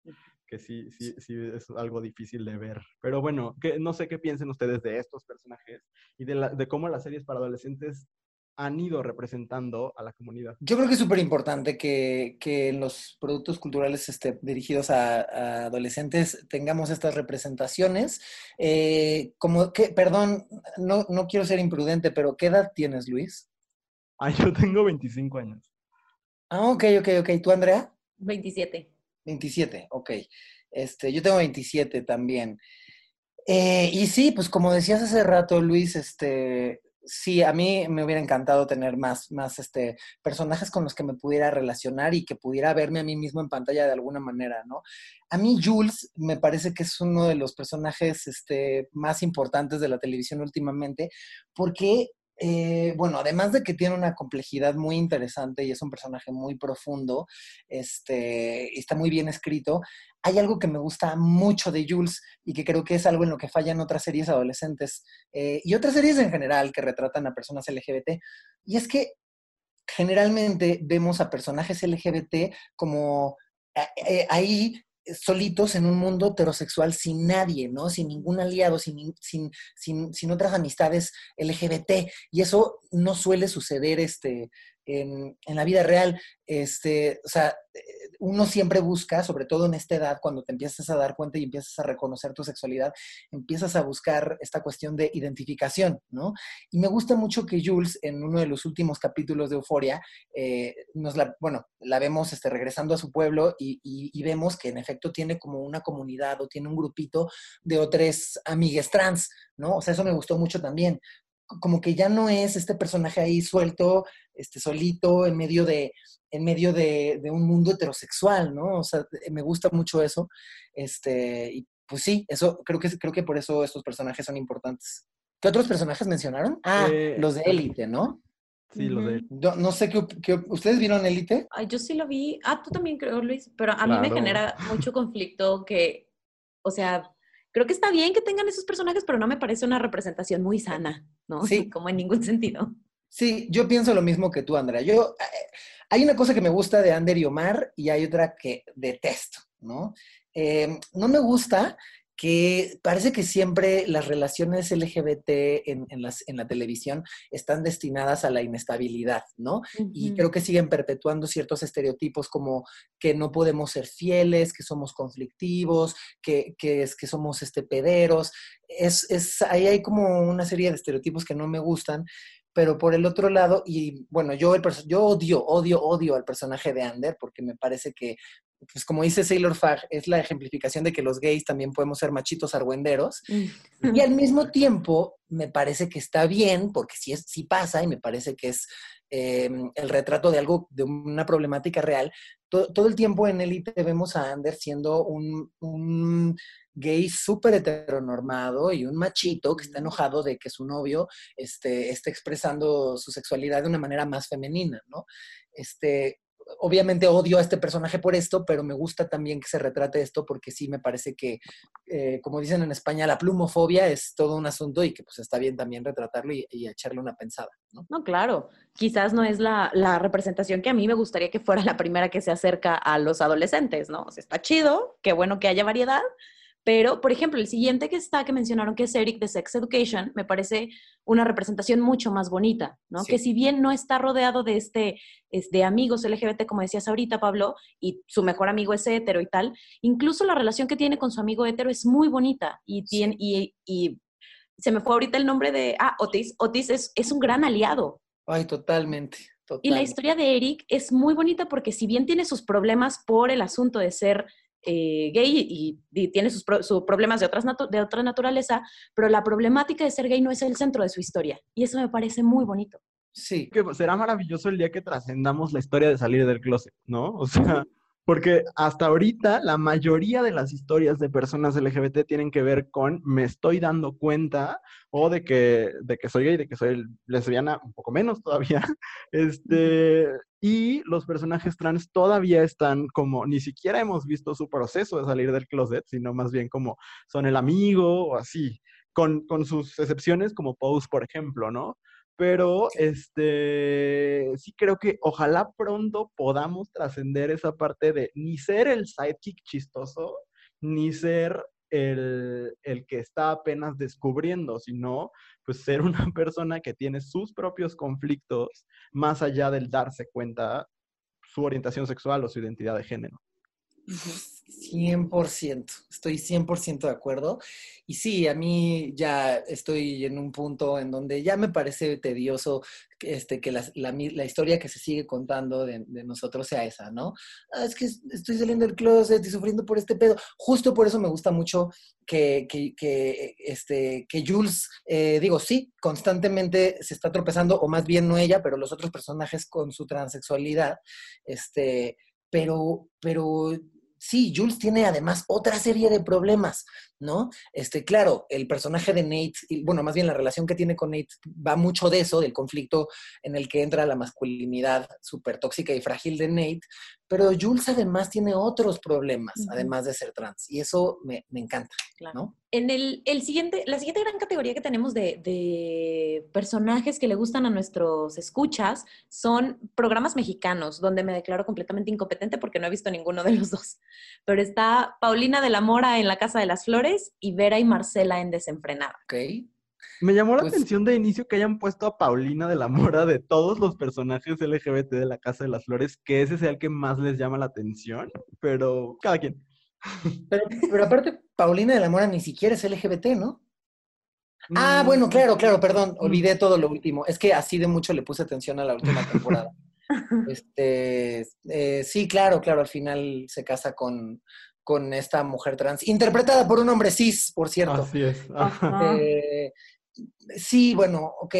que sí, sí, sí es algo difícil de ver. Pero bueno, que, no sé qué piensen ustedes de estos personajes y de, de cómo las series para adolescentes han ido representando a la comunidad. Yo creo que es súper importante que, que, los productos culturales este, dirigidos a, adolescentes tengamos estas representaciones. Eh, como que, perdón, no, no quiero ser imprudente, pero ¿qué edad tienes, Luis? Ah, yo tengo 25 años. Ah, ok, ok, ok. ¿Tú, Andrea? 27. 27, ok. Este, yo tengo 27 también. Eh, y sí, pues como decías hace rato, Luis, este, sí, a mí me hubiera encantado tener más, más este, personajes con los que me pudiera relacionar y que pudiera verme a mí mismo en pantalla de alguna manera, ¿no? A mí Jules me parece que es uno de los personajes este, más importantes de la televisión últimamente, porque eh, bueno, además de que tiene una complejidad muy interesante y es un personaje muy profundo, este, está muy bien escrito, hay algo que me gusta mucho de Jules y que creo que es algo en lo que fallan otras series adolescentes eh, y otras series en general que retratan a personas LGBT, y es que generalmente vemos a personajes LGBT como eh, ahí solitos en un mundo heterosexual sin nadie, ¿no? Sin ningún aliado, sin, sin, sin, sin otras amistades LGBT. Y eso no suele suceder este, en, la vida real, este, o sea, uno siempre busca, sobre todo en esta edad, cuando te empiezas a dar cuenta y empiezas a reconocer tu sexualidad, empiezas a buscar esta cuestión de identificación, ¿no? Y me gusta mucho que Jules, en uno de los últimos capítulos de Euforia, eh, nos la, bueno, la vemos este, regresando a su pueblo y, y, vemos que en efecto tiene como una comunidad o tiene un grupito de otras amigues trans, ¿no? O sea, eso me gustó mucho también, como que ya no es este personaje ahí suelto, este solito, en medio de, en medio de, un mundo heterosexual, ¿no? O sea, me gusta mucho eso. Este, y pues sí, eso, creo que, creo que por eso estos personajes son importantes. ¿Qué otros personajes mencionaron? Ah, eh, los de Élite, ¿no? Sí, los de no, sé qué, ¿Ustedes vieron Élite? Ay, yo sí lo vi. Ah, tú también creo, Luis. Pero a mí me genera mucho conflicto que, o sea, creo que está bien que tengan esos personajes, pero no me parece una representación muy sana, ¿no? Sí. Como en ningún sentido. Sí, yo pienso lo mismo que tú, Andrea. Yo, eh, hay una cosa que me gusta de Ander y Omar y hay otra que detesto, ¿no? Eh, no me gusta que parece que siempre las relaciones LGBT en, las, en la televisión están destinadas a la inestabilidad, ¿no? Y creo que siguen perpetuando ciertos estereotipos como que no podemos ser fieles, que somos conflictivos, que, es, que somos este, pederos. Es, es, ahí hay como una serie de estereotipos que no me gustan, pero por el otro lado, y bueno, yo, el yo odio, odio, odio al personaje de Ander porque me parece que pues como dice Sailor Fag, es la ejemplificación de que los gays también podemos ser machitos argüenderos. Mm. Y al mismo tiempo, me parece que está bien, porque sí, es, sí pasa, y me parece que es em, el retrato de algo, de una problemática real. Todo, el tiempo en Elite vemos a Ander siendo un, un gay súper heteronormado y un machito que está enojado de que su novio este, esté expresando su sexualidad de una manera más femenina, ¿no? Este, obviamente odio a este personaje por esto, pero me gusta también que se retrate esto porque sí me parece que, eh, como dicen en España, la plumofobia es todo un asunto y que pues está bien también retratarlo y, echarle una pensada, ¿no? No, claro. Quizás no es la, la, representación que a mí me gustaría que fuera la primera que se acerca a los adolescentes, ¿no? O sea, está chido, qué bueno que haya variedad, pero, por ejemplo, el siguiente que está, que mencionaron, que es Eric de Sex Education, me parece una representación mucho más bonita, ¿no? Que si bien no está rodeado de este, de amigos LGBT, como decías ahorita, Pablo, y su mejor amigo es hetero y tal, incluso la relación que tiene con su amigo hetero es muy bonita y, tiene, y, y se me fue ahorita el nombre de, ah, Otis. Otis es, es un gran aliado. Ay, totalmente. Y la historia de Eric es muy bonita porque si bien tiene sus problemas por el asunto de ser eh, gay y, tiene sus, problemas de, de otra naturaleza, pero la problemática de ser gay no es el centro de su historia. Y eso me parece muy bonito. Sí. Que será maravilloso el día que trascendamos la historia de salir del closet, ¿no? O sea, porque hasta ahorita la mayoría de las historias de personas LGBT tienen que ver con me estoy dando cuenta o de que, de que soy gay, de que soy lesbiana, un poco menos todavía. Este, y los personajes trans todavía están como, ni siquiera hemos visto su proceso de salir del closet, sino más bien como son el amigo o así, con, con sus excepciones como Pose, por ejemplo, ¿no? Pero este sí creo que ojalá pronto podamos trascender esa parte de ni ser el sidekick chistoso, ni ser el, el, que está apenas descubriendo, sino pues ser una persona que tiene sus propios conflictos más allá del darse cuenta su orientación sexual o su identidad de género. 100%, estoy 100% de acuerdo. Y sí, a mí ya estoy en un punto en donde ya me parece tedioso este, que la, la, historia que se sigue contando de, nosotros sea esa, ¿no? Ah, es que estoy saliendo del closet y sufriendo por este pedo. Justo por eso me gusta mucho que, que, que este, que Jules, eh, digo, sí, constantemente se está tropezando, o más bien no ella, pero los otros personajes con su transexualidad, este, pero, pero sí, Jules tiene además otra serie de problemas, ¿no? Este, claro, el personaje de Nate, bueno, más bien la relación que tiene con Nate va mucho de eso, del conflicto en el que entra la masculinidad súper tóxica y frágil de Nate, pero Jules además tiene otros problemas, además de ser trans, y eso me, encanta, ¿no? En el, siguiente, la siguiente gran categoría que tenemos de, de, personajes que le gustan a nuestros escuchas son programas mexicanos, donde me declaro completamente incompetente porque no he visto ninguno de los dos. Pero está Paulina de la Mora en La Casa de las Flores y Vera y Marcela en Desenfrenada. Ok. Me llamó la pues atención de inicio que hayan puesto a Paulina de la Mora de todos los personajes LGBT de la Casa de las Flores, que ese sea el que más les llama la atención, pero cada quien. Pero, pero aparte, Paulina de la Mora ni siquiera es LGBT, ¿no? Ah, bueno, mm. claro, claro, perdón, olvidé todo lo último. Es que así de mucho le puse atención a la última temporada. este, eh, sí, claro, claro, al final se casa con, con esta mujer trans, interpretada por un hombre cis, por cierto. Así es. Eh, sí, bueno, ok.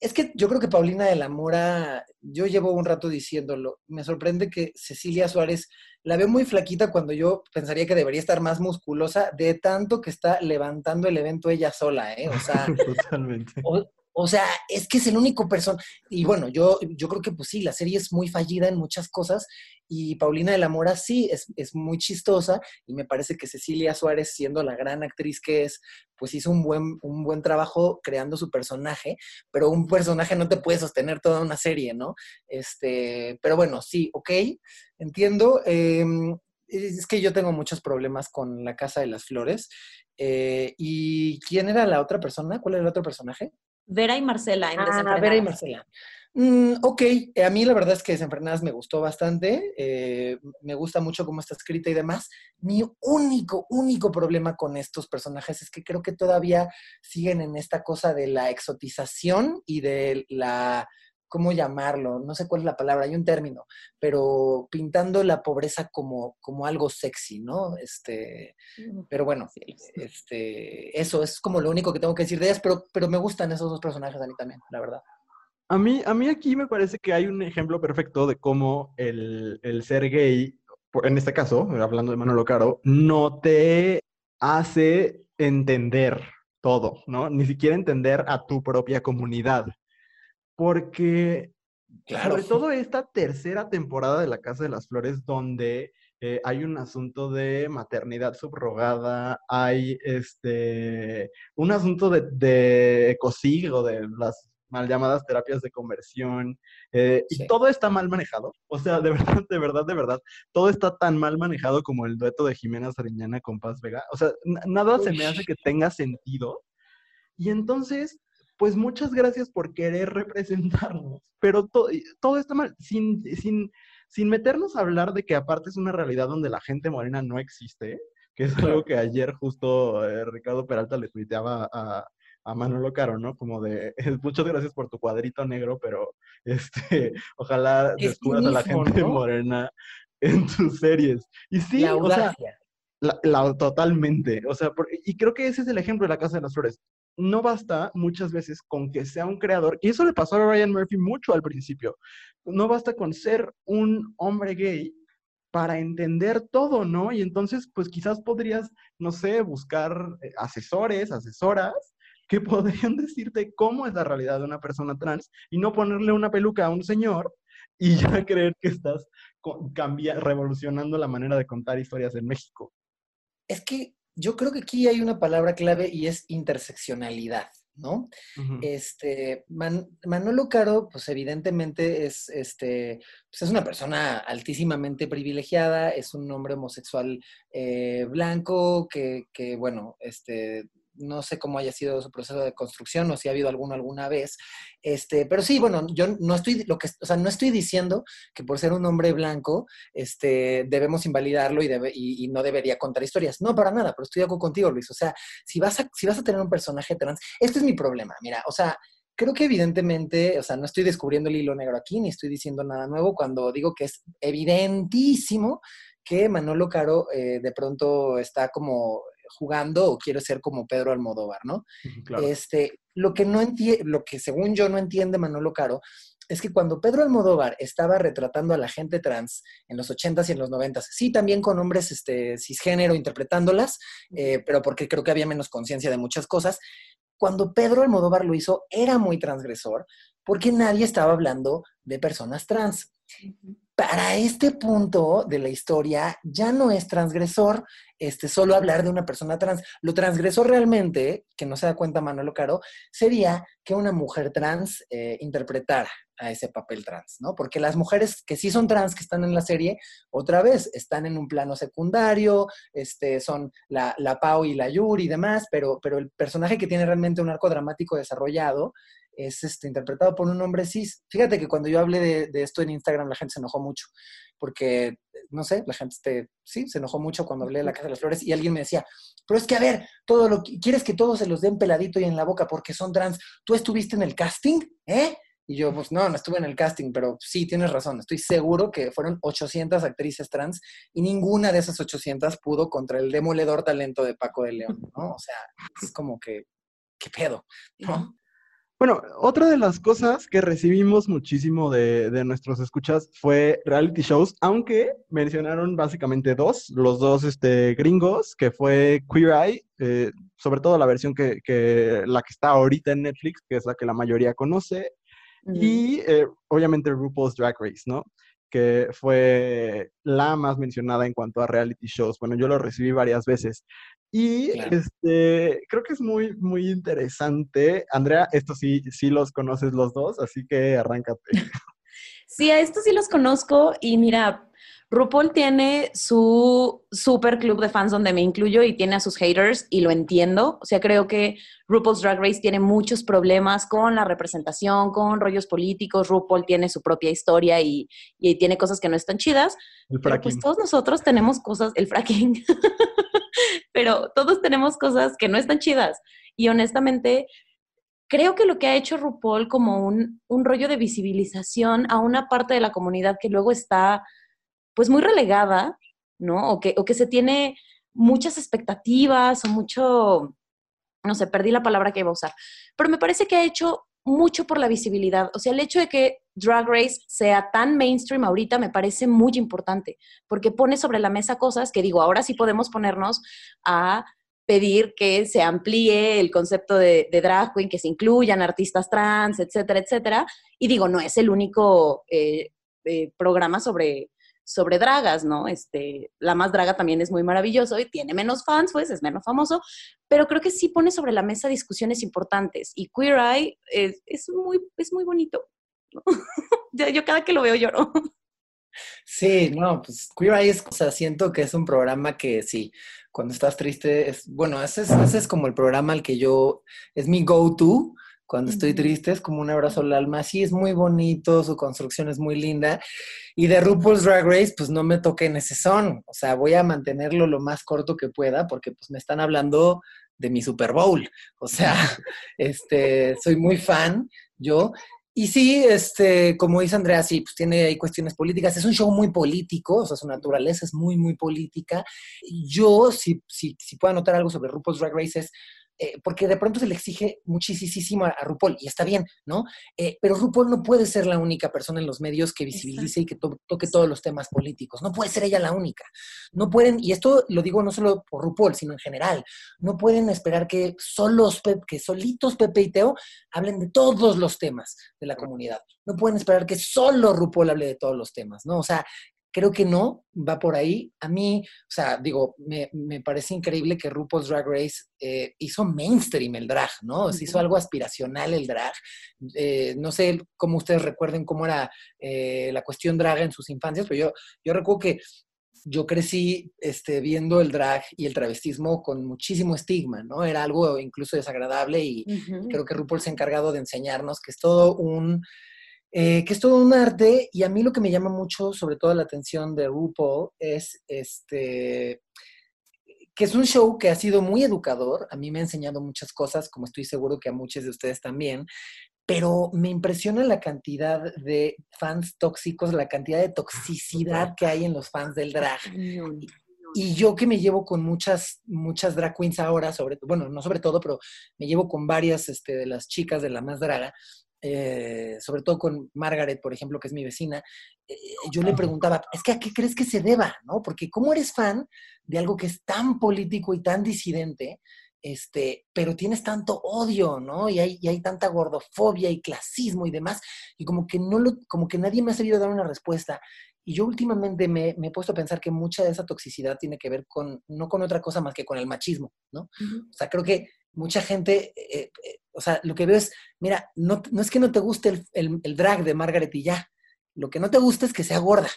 Es que yo creo que Paulina de la Mora, yo llevo un rato diciéndolo, me sorprende que Cecilia Suárez la veo muy flaquita cuando yo pensaría que debería estar más musculosa, de tanto que está levantando el evento ella sola, ¿eh? O sea, Totalmente. O sea, es que es el único persona. Y bueno, yo, yo creo que pues sí, la serie es muy fallida en muchas cosas y Paulina de la Mora sí es, es, muy chistosa y me parece que Cecilia Suárez, siendo la gran actriz que es, pues hizo un buen, un buen trabajo creando su personaje, pero un personaje no te puede sostener toda una serie, ¿no? Este, pero bueno, sí, ok, entiendo. Em, es que yo tengo muchos problemas con la Casa de las Flores. Eh, ¿Y quién era la otra persona? ¿Cuál era el otro personaje? Vera y Marcela en ah, Vera y Marcela. Mm, ok, a mí la verdad es que Desenfrenadas me gustó bastante, eh, me gusta mucho cómo está escrita y demás. Mi único, único problema con estos personajes es que creo que todavía siguen en esta cosa de la exotización y de la ¿cómo llamarlo? No sé cuál es la palabra, hay un término, pero pintando la pobreza como, como algo sexy, ¿no? Este, pero bueno, este, eso es como lo único que tengo que decir de ellas, pero, pero me gustan esos dos personajes a mí también, la verdad. A mí, a mí aquí me parece que hay un ejemplo perfecto de cómo el, el ser gay, en este caso, hablando de Manolo Caro, no te hace entender todo, ¿no? Ni siquiera entender a tu propia comunidad porque sobre todo esta tercera temporada de La Casa de las Flores, donde eh, hay un asunto de maternidad subrogada, hay este, un asunto de, de de las mal llamadas terapias de conversión, eh, y todo está mal manejado. O sea, de verdad, de verdad, de verdad, todo está tan mal manejado como el dueto de Jimena Sariñana con Paz Vega. O sea, nada se me hace que tenga sentido. Y entonces, pues muchas gracias por querer representarnos, pero todo está mal, sin, sin, sin meternos a hablar de que aparte es una realidad donde la gente morena no existe, que es algo que ayer justo eh, Ricardo Peralta le tuiteaba a, a Manolo Caro, ¿no? Como de, muchas gracias por tu cuadrito negro, pero este, ojalá descubras a la gente morena en tus series. Y sí, o sea, la, totalmente, o sea, y creo que ese es el ejemplo de la Casa de las Flores no basta muchas veces con que sea un creador, y eso le pasó a Ryan Murphy mucho al principio, no basta con ser un hombre gay para entender todo, ¿no? Y entonces, pues quizás podrías, no sé, buscar eh, asesores, asesoras que podrían decirte cómo es la realidad de una persona trans y no ponerle una peluca a un señor y ya creer que estás revolucionando la manera de contar historias en México. Es que yo creo que aquí hay una palabra clave y es interseccionalidad, ¿no? Este, Manolo Caro, pues evidentemente es, este, pues es una persona altísimamente privilegiada, es un hombre homosexual eh, blanco que, que, bueno, este, no sé cómo haya sido su proceso de construcción o si ha habido alguno alguna vez. Este, pero sí, bueno, yo no estoy, lo que, o sea, no estoy diciendo que por ser un hombre blanco este, debemos invalidarlo y, debe, y, no debería contar historias. No, para nada, pero estoy de acuerdo contigo, Luis. O sea, si vas, a, si vas a tener un personaje trans, este es mi problema. Mira, o sea, creo que evidentemente, o sea, no estoy descubriendo el hilo negro aquí, ni estoy diciendo nada nuevo cuando digo que es evidentísimo que Manolo Caro eh, de pronto está como jugando o quiere ser como Pedro Almodóvar, ¿no? Este, lo que no entiende, lo que según yo no entiende Manolo Caro, es que cuando Pedro Almodóvar estaba retratando a la gente trans en los 80s y en los 90s, sí, también con hombres este, cisgénero interpretándolas, eh, pero porque creo que había menos conciencia de muchas cosas, cuando Pedro Almodóvar lo hizo era muy transgresor porque nadie estaba hablando de personas trans para este punto de la historia ya no es transgresor este, solo hablar de una persona trans. Lo transgresor realmente, que no se da cuenta Manuel Caro, sería que una mujer trans eh, interpretara a ese papel trans, ¿no? Porque las mujeres que sí son trans, que están en la serie, otra vez, están en un plano secundario, este, son la, la Pau y la Yuri y demás, pero, pero el personaje que tiene realmente un arco dramático desarrollado es este, interpretado por un hombre cis. Fíjate que cuando yo hablé de, esto en Instagram la gente se enojó mucho, porque, no sé, la gente este, sí, se enojó mucho cuando hablé de la Casa de las Flores y alguien me decía, pero es que a ver, todo lo quieres que todos se los den peladito y en la boca porque son trans. ¿Tú estuviste en el casting? ¿Eh? Y yo, pues no, no estuve en el casting, pero sí, tienes razón. Estoy seguro que fueron 800 actrices trans y ninguna de esas 800 pudo contra el demoledor talento de Paco de León, ¿no? O sea, es como que, ¿qué pedo? ¿no? Bueno, otra de las cosas que recibimos muchísimo de, nuestros escuchas fue reality shows, aunque mencionaron básicamente dos, los dos este, gringos, que fue Queer Eye, eh, sobre todo la versión que, la que está ahorita en Netflix, que es la que la mayoría conoce, y eh, obviamente RuPaul's Drag Race, ¿no? que fue la más mencionada en cuanto a reality shows. Bueno, yo lo recibí varias veces. Y este, creo que es muy, muy interesante. Andrea, esto sí, sí los conoces los dos, así que arráncate. Sí, a estos sí los conozco y mira, RuPaul tiene su super club de fans donde me incluyo y tiene a sus haters y lo entiendo. O sea, creo que RuPaul's Drag Race tiene muchos problemas con la representación, con rollos políticos. RuPaul tiene su propia historia y, y tiene cosas que no están chidas. El Pero fracking. pues todos nosotros tenemos cosas, el fracking, pero todos tenemos cosas que no están chidas. Y honestamente, creo que lo que ha hecho RuPaul como un, un rollo de visibilización a una parte de la comunidad que luego está pues muy relegada, ¿no? O que, o que se tiene muchas expectativas o mucho, no sé, perdí la palabra que iba a usar, pero me parece que ha hecho mucho por la visibilidad. O sea, el hecho de que Drag Race sea tan mainstream ahorita me parece muy importante, porque pone sobre la mesa cosas que digo, ahora sí podemos ponernos a pedir que se amplíe el concepto de, drag queen, que se incluyan artistas trans, etcétera, etcétera. Y digo, no es el único eh, eh, programa sobre, sobre dragas, ¿no? Este, la más draga también es muy maravilloso y tiene menos fans, pues es menos famoso, pero creo que sí pone sobre la mesa discusiones importantes y Queer Eye es, es muy, es muy bonito. yo cada que lo veo lloro. Sí, no, pues Queer Eye es, o sea, siento que es un programa que sí, cuando estás triste, es, bueno, ese es, ese es como el programa al que yo, es mi go-to cuando estoy triste, es como un abrazo al alma, sí, es muy bonito, su construcción es muy linda, y de RuPaul's Drag Race, pues no me toque en ese son, o sea, voy a mantenerlo lo más corto que pueda, porque pues me están hablando de mi Super Bowl, o sea, este, soy muy fan, yo, y sí, este, como dice Andrea, sí, pues tiene ahí cuestiones políticas. Es un show muy político, o sea, su naturaleza es muy, muy política. Yo, si, si, si puedo anotar algo sobre RuPaul's Drag Race, es eh, porque de pronto se le exige muchísimo a, a RuPaul, y está bien, ¿no? Eh, pero RuPaul no puede ser la única persona en los medios que visibilice y que to toque todos los temas políticos. No puede ser ella la única. No pueden, y esto lo digo no solo por RuPaul, sino en general, no pueden esperar que solos, que solitos Pepe y Teo hablen de todos los temas de la comunidad. No pueden esperar que solo RuPaul hable de todos los temas, ¿no? O sea, creo que no, va por ahí. A mí, o sea, digo, me, me parece increíble que RuPaul's Drag Race eh, hizo mainstream el drag, ¿no? Se hizo algo aspiracional el drag. Eh, no sé cómo ustedes recuerden cómo era eh, la cuestión drag en sus infancias, pero yo, yo recuerdo que yo crecí este, viendo el drag y el travestismo con muchísimo estigma, ¿no? Era algo incluso desagradable y, Ujú. creo que RuPaul se ha encargado de enseñarnos que es todo un eh, que es todo un arte y a mí lo que me llama mucho sobre todo la atención de RuPaul es este que es un show que ha sido muy educador, a mí me ha enseñado muchas cosas, como estoy seguro que a muchos de ustedes también, pero me impresiona la cantidad de fans tóxicos, la cantidad de toxicidad que hay en los fans del drag. Y yo que me llevo con muchas, muchas drag queens ahora, sobre, bueno, no sobre todo, pero me llevo con varias este, de las chicas de la más draga, eh, sobre todo con Margaret, por ejemplo, que es mi vecina, eh, yo le preguntaba, es que a qué crees que se deba, ¿no? Porque ¿cómo eres fan de algo que es tan político y tan disidente, este, pero tienes tanto odio, ¿no? Y hay, y hay tanta gordofobia y clasismo y demás, y como que, no lo, como que nadie me ha sabido dar una respuesta. Y yo últimamente me, me, he puesto a pensar que mucha de esa toxicidad tiene que ver con, no con otra cosa más que con el machismo, ¿no? O sea, creo que mucha gente, eh, eh, o sea, lo que veo es, mira, no, no es que no te guste el, el, el, drag de Margaret y ya, lo que no te gusta es que sea gorda,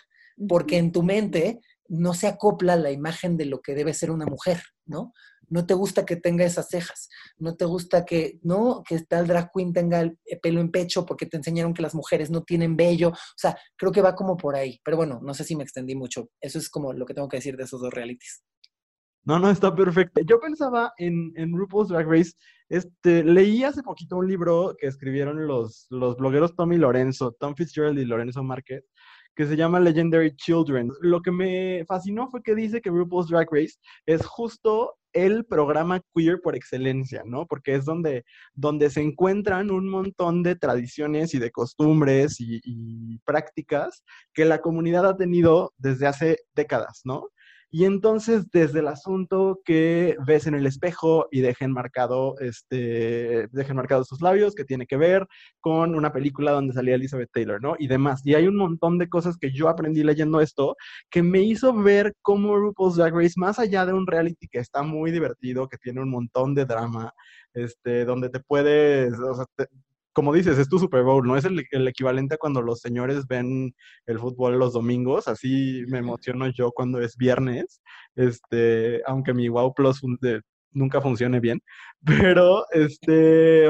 porque en tu mente no se acopla la imagen de lo que debe ser una mujer, ¿no? No te gusta que tenga esas cejas, no te gusta que, ¿no? Que tal drag queen tenga el pelo en pecho porque te enseñaron que las mujeres no tienen vello, o sea, creo que va como por ahí, pero bueno, no sé si me extendí mucho, eso es como lo que tengo que decir de esos dos realities. No, no, está perfecto. Yo pensaba en, en RuPaul's Drag Race, este, leí hace poquito un libro que escribieron los, los blogueros Tommy Lorenzo, Tom Fitzgerald y Lorenzo Márquez, que se llama Legendary Children. Lo que me fascinó fue que dice que RuPaul's Drag Race es justo el programa queer por excelencia, ¿no? Porque es donde, donde se encuentran un montón de tradiciones y de costumbres y, y prácticas que la comunidad ha tenido desde hace décadas, ¿no? Y entonces, desde el asunto que ves en el espejo y dejen marcado, este, dejen marcados sus labios, que tiene que ver con una película donde salía Elizabeth Taylor, ¿no? Y demás. Y hay un montón de cosas que yo aprendí leyendo esto que me hizo ver cómo RuPaul's Drag Race, más allá de un reality que está muy divertido, que tiene un montón de drama, este, donde te puedes, como dices, es tu Super Bowl, no es el, equivalente a cuando los señores ven el fútbol los domingos, así me emociono yo cuando es viernes, este, aunque mi Wow Plus nunca funcione bien, pero este,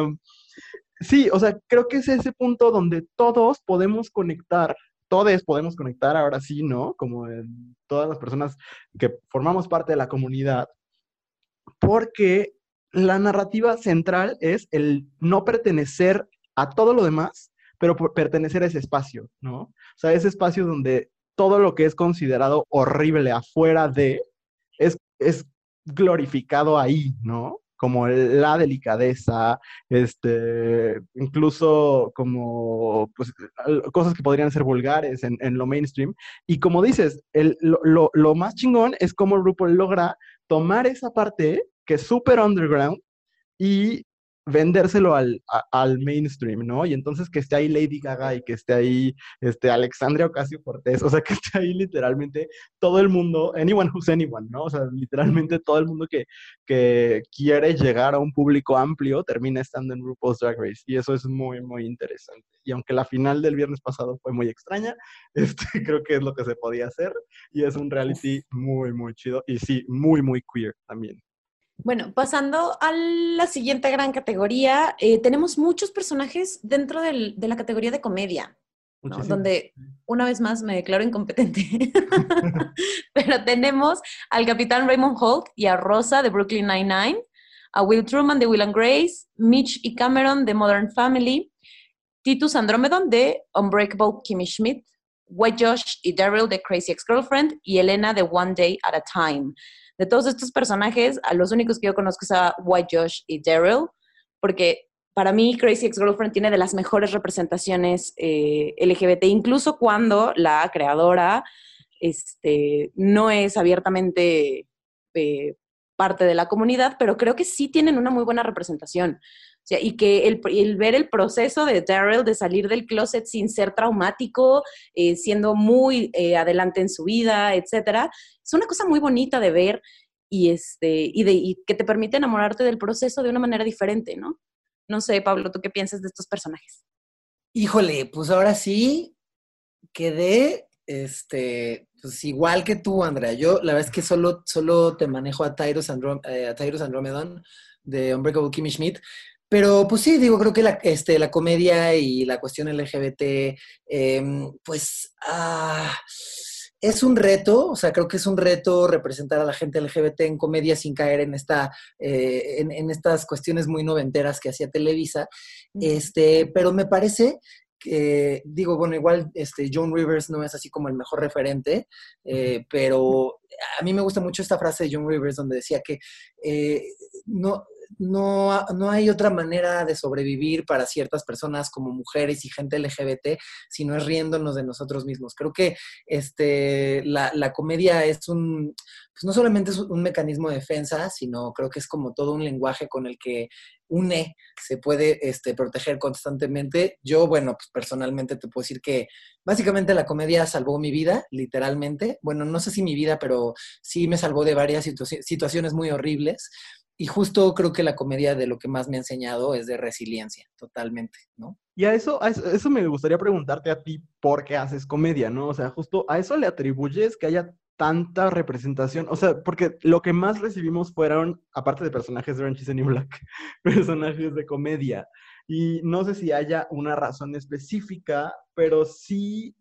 sí, o sea, creo que es ese punto donde todos podemos conectar todos podemos conectar ahora sí, ¿no? Como todas las personas que formamos parte de la comunidad, porque la narrativa central es el no pertenecer a todo lo demás, pero pertenecer a ese espacio, ¿no? O sea, ese espacio donde todo lo que es considerado horrible afuera de es, es glorificado ahí, ¿no? como la delicadeza, este, incluso como pues, cosas que podrían ser vulgares en, lo mainstream. Y como dices, el, lo, lo, más chingón es cómo RuPaul logra tomar esa parte que es súper underground y vendérselo al, al, mainstream, ¿no? Y entonces que esté ahí Lady Gaga y que esté ahí este, Alexandria Ocasio Cortés, o sea, que esté ahí literalmente todo el mundo, anyone who's anyone, ¿no? O sea, literalmente todo el mundo que, que quiere llegar a un público amplio termina estando en RuPaul's Drag Race y eso es muy, muy interesante. Y aunque la final del viernes pasado fue muy extraña, este, creo que es lo que se podía hacer y es un reality muy, muy chido y sí, muy, muy queer también. Bueno, pasando a la siguiente gran categoría, eh, tenemos muchos personajes dentro de la categoría de comedia, donde una vez más me declaro incompetente. Pero tenemos al capitán Raymond Hulk y a Rosa de Brooklyn Nine-Nine, a Will Truman de Will and Grace, Mitch y Cameron de Modern Family, Titus Andromedon de Unbreakable Kimmy Schmidt, White Josh y Daryl de Crazy Ex-Girlfriend y Elena de One Day at a Time. De todos estos personajes, a los únicos que yo conozco es a White Josh y Daryl, porque para mí Crazy Ex-Girlfriend tiene de las mejores representaciones eh, LGBT, incluso cuando la creadora este, no es abiertamente eh, parte de la comunidad, pero creo que sí tienen una muy buena representación. Y que el, ver el proceso de Daryl de salir del closet sin ser traumático, eh, siendo muy adelante en su vida, etcétera, es una cosa muy bonita de ver y, este, y, de, y que te permite enamorarte del proceso de una manera diferente, ¿no? No sé, Pablo, ¿tú qué piensas de estos personajes? Híjole, pues ahora sí quedé, este, pues igual que tú, Andrea. Yo la verdad es que solo, solo te manejo a Tyrus, Androm eh, Andromedon de Unbreakable Kimmy Schmidt, pero pues sí, digo, creo que la, este, la comedia y la cuestión LGBT, em, pues ah, es un reto, o sea, creo que es un reto representar a la gente LGBT en comedia sin caer en, esta, eh, en, estas cuestiones muy noventeras que hacía Televisa, este, pero me parece que, digo, bueno, igual este, John Rivers no es así como el mejor referente, eh, pero a mí me gusta mucho esta frase de John Rivers donde decía que eh, no, no, no, hay otra manera de sobrevivir para ciertas personas como mujeres y gente LGBT si no es riéndonos de nosotros mismos. Creo que este, la, la comedia es un, pues no solamente es un mecanismo de defensa, sino creo que es como todo un lenguaje con el que une se puede este, proteger constantemente. Yo, bueno, pues personalmente te puedo decir que básicamente la comedia salvó mi vida, literalmente. Bueno, no sé si mi vida, pero sí me salvó de varias situaciones muy horribles. Y justo creo que la comedia de lo que más me ha enseñado es de resiliencia, totalmente, ¿no? Y a eso, a eso, me gustaría preguntarte a ti, ¿por qué haces comedia, no? O sea, justo a eso le atribuyes que haya tanta representación, o sea, porque lo que más recibimos fueron, aparte de personajes de Orange is the New Black, personajes de comedia. Y no sé si haya una razón específica, pero sí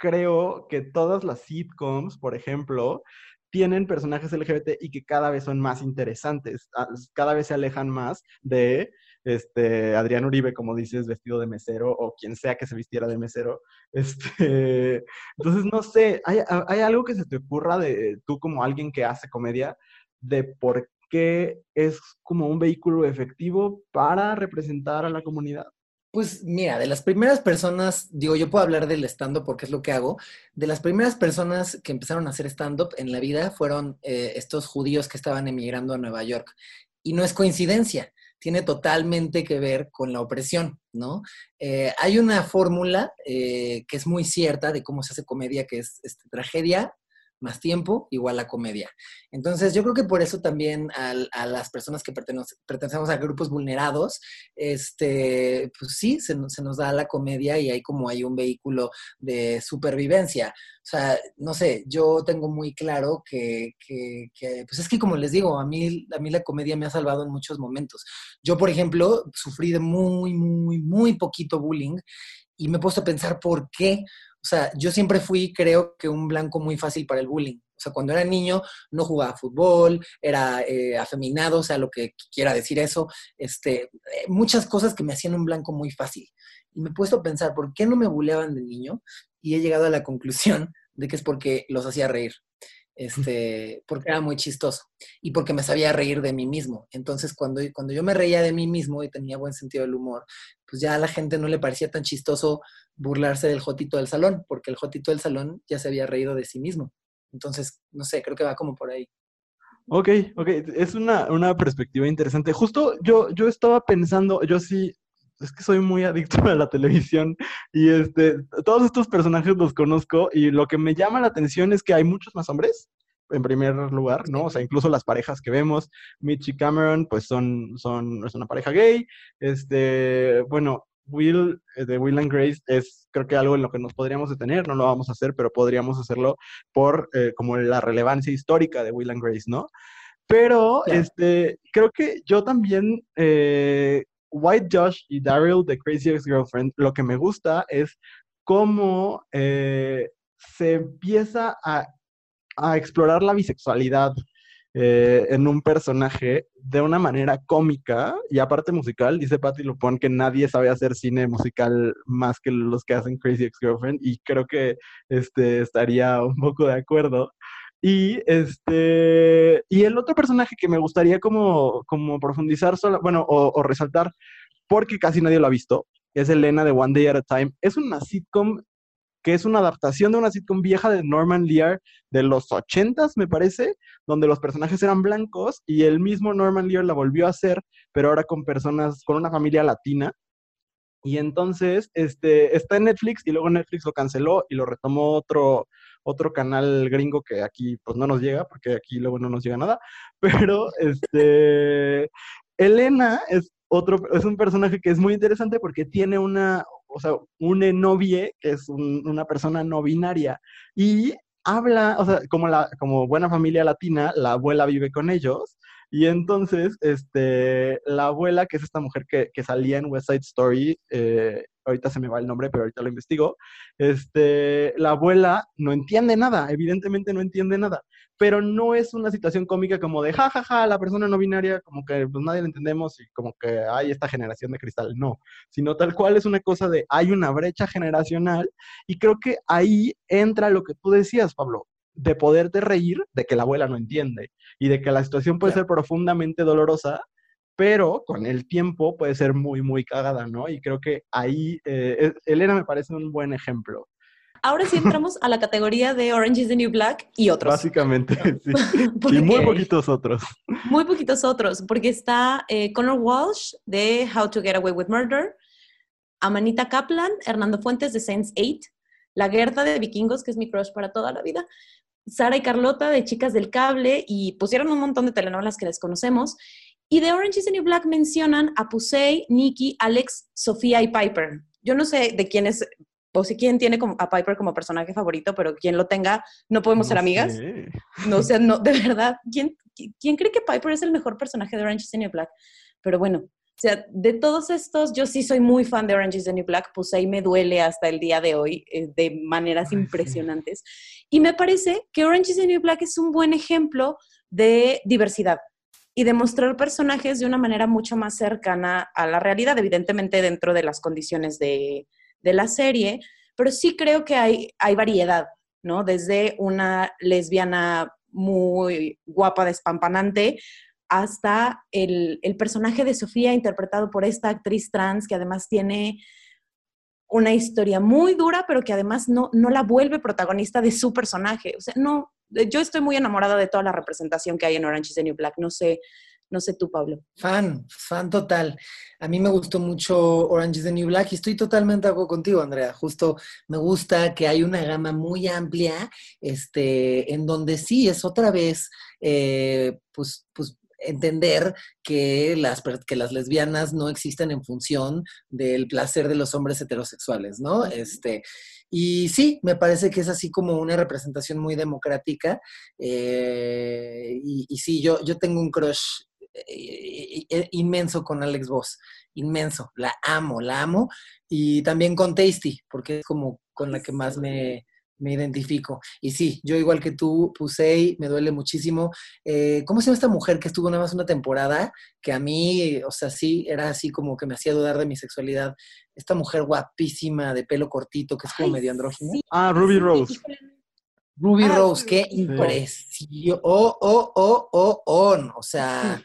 creo que todas las sitcoms, por ejemplo, tienen personajes LGBT y que cada vez son más interesantes, cada vez se alejan más de este, Adrián Uribe, como dices, vestido de mesero o quien sea que se vistiera de mesero. Este, entonces, no sé, ¿hay, ¿hay, algo que se te ocurra de tú como alguien que hace comedia de por qué es como un vehículo efectivo para representar a la comunidad? Pues mira, de las primeras personas, digo, yo puedo hablar del stand-up porque es lo que hago, de las primeras personas que empezaron a hacer stand-up en la vida fueron eh, estos judíos que estaban emigrando a Nueva York. Y no es coincidencia, tiene totalmente que ver con la opresión, ¿no? Eh, hay una fórmula eh, que es muy cierta de cómo se hace comedia, que es este, tragedia, más tiempo igual a comedia. Entonces, yo creo que por eso también a las personas que pertenecemos a grupos vulnerados, este, pues sí, se, nos da la comedia y hay como hay un vehículo de supervivencia. O sea, no sé, yo tengo muy claro que, pues es que como les digo, a mí, a mí la comedia me ha salvado en muchos momentos. Yo, por ejemplo, sufrí de muy, muy, muy poquito bullying y me he puesto a pensar por qué. O sea, yo siempre fui, creo que, un blanco muy fácil para el bullying. O sea, cuando era niño no jugaba fútbol, era eh, afeminado, o sea, lo que quiera decir eso, este, eh, muchas cosas que me hacían un blanco muy fácil. Y me he puesto a pensar, ¿por qué no me bulleaban de niño? Y he llegado a la conclusión de que es porque los hacía reír. Este, porque era muy chistoso y porque me sabía reír de mí mismo. Entonces, cuando, cuando yo me reía de mí mismo y tenía buen sentido del humor, pues ya a la gente no le parecía tan chistoso burlarse del jotito del salón, porque el jotito del salón ya se había reído de sí mismo. Entonces, no sé, creo que va como por ahí. Ok, ok, es una, una perspectiva interesante. Justo yo, yo estaba pensando, yo sí, es que soy muy adicto a la televisión y este, todos estos personajes los conozco y lo que me llama la atención es que hay muchos más hombres, en primer lugar, ¿no? O sea, incluso las parejas que vemos, Mitch y Cameron, pues son, son, es una pareja gay, este, bueno, Will, eh, de Will and Grace, es creo que algo en lo que nos podríamos detener, no lo vamos a hacer, pero podríamos hacerlo por eh, como la relevancia histórica de Will and Grace, ¿no? Pero, este, creo que yo también, eh, White Josh y Daryl de Crazy Ex-Girlfriend, lo que me gusta es cómo se empieza a, explorar la bisexualidad eh, en un personaje de una manera cómica y aparte musical. Dice Patty Lupón que nadie sabe hacer cine musical más que los que hacen Crazy Ex-Girlfriend y creo que este, estaría un poco de acuerdo. Y este y el otro personaje que me gustaría como, como profundizar, solo, bueno, o, resaltar, porque casi nadie lo ha visto, es Elena de One Day at a Time. Es una sitcom que es una adaptación de una sitcom vieja de Norman Lear de los ochentas, me parece, donde los personajes eran blancos y el mismo Norman Lear la volvió a hacer, pero ahora con personas, con una familia latina. Y entonces, este, está en Netflix y luego Netflix lo canceló y lo retomó otro, otro canal gringo que aquí pues no nos llega, porque aquí luego no nos llega nada, pero este, Elena es otro, es un personaje que es muy interesante porque tiene una, o sea, un enovie, que es una persona no binaria, y habla, o sea, como, la, como buena familia latina, la abuela vive con ellos, y entonces, este, la abuela, que es esta mujer que, que salía en West Side Story, eh, ahorita se me va el nombre, pero ahorita lo investigo, este, la abuela no entiende nada, evidentemente no entiende nada, pero no es una situación cómica como de, jajaja, ja, ja, la persona no binaria, como que pues, nadie la entendemos y como que hay esta generación de cristal, no, sino tal cual es una cosa de, hay una brecha generacional y creo que ahí entra lo que tú decías, Pablo, de poderte reír de que la abuela no entiende y de que la situación puede ser profundamente dolorosa, pero con el tiempo puede ser muy, muy cagada, ¿no? Y creo que ahí eh, Elena me parece un buen ejemplo. Ahora sí entramos a la categoría de Orange is the New Black y otros. Básicamente, sí. y muy poquitos otros. Muy poquitos otros, porque está eh, Connor Walsh de How to Get Away with Murder, Amanita Kaplan, Hernando Fuentes de Sense 8, La Gerta de Vikingos, que es mi crush para toda la vida, Sara y Carlota de Chicas del Cable y pusieron un montón de telenovelas que les conocemos. Y de Orange is the New Black mencionan a Pusey, Nikki, Alex, Sofía y Piper. Yo no sé de quién es, o si quién tiene a Piper como personaje favorito, pero quien lo tenga, no podemos ser amigas. No sé, no, de verdad, ¿quién, ¿quién cree que Piper es el mejor personaje de Orange is the New Black? Pero bueno, o sea, de todos estos, yo sí soy muy fan de Orange is the New Black, pues ahí me duele hasta el día de hoy eh, de maneras impresionantes. Y me parece que Orange is the New Black es un buen ejemplo de diversidad y de mostrar personajes de una manera mucho más cercana a la realidad, evidentemente dentro de las condiciones de, de la serie, pero sí creo que hay, hay variedad, ¿no? Desde una lesbiana muy guapa, despampanante, hasta el, personaje de Sofía interpretado por esta actriz trans que además tiene una historia muy dura, pero que además no, no la vuelve protagonista de su personaje. O sea, no, yo estoy muy enamorada de toda la representación que hay en Orange is the New Black. No sé, No sé tú, Pablo. Fan, fan total. A mí me gustó mucho Orange is the New Black y estoy totalmente de acuerdo contigo, Andrea. Justo me gusta que hay una gama muy amplia, este, en donde sí es otra vez, eh, pues, pues entender que las, que las lesbianas no existen en función del placer de los hombres heterosexuales, ¿no? Este, y sí, me parece que es así como una representación muy democrática. Eh, y, y, sí, yo, yo tengo un crush eh, eh, inmenso con Alex Voss, inmenso, la amo, la amo. Y también con Tasty, porque es como con la que más me, me identifico. Y sí, yo igual que tú, Pusey, me duele muchísimo. Eh, ¿Cómo se llama esta mujer que estuvo nada más una temporada? Que a mí, o sea, sí, era así como que me hacía dudar de mi sexualidad. Esta mujer guapísima, de pelo cortito, que es como medio andrógina. Ah, Ruby Rose. Ruby ah, Rose, qué impresión. Oh, oh, oh, oh, oh. O sea.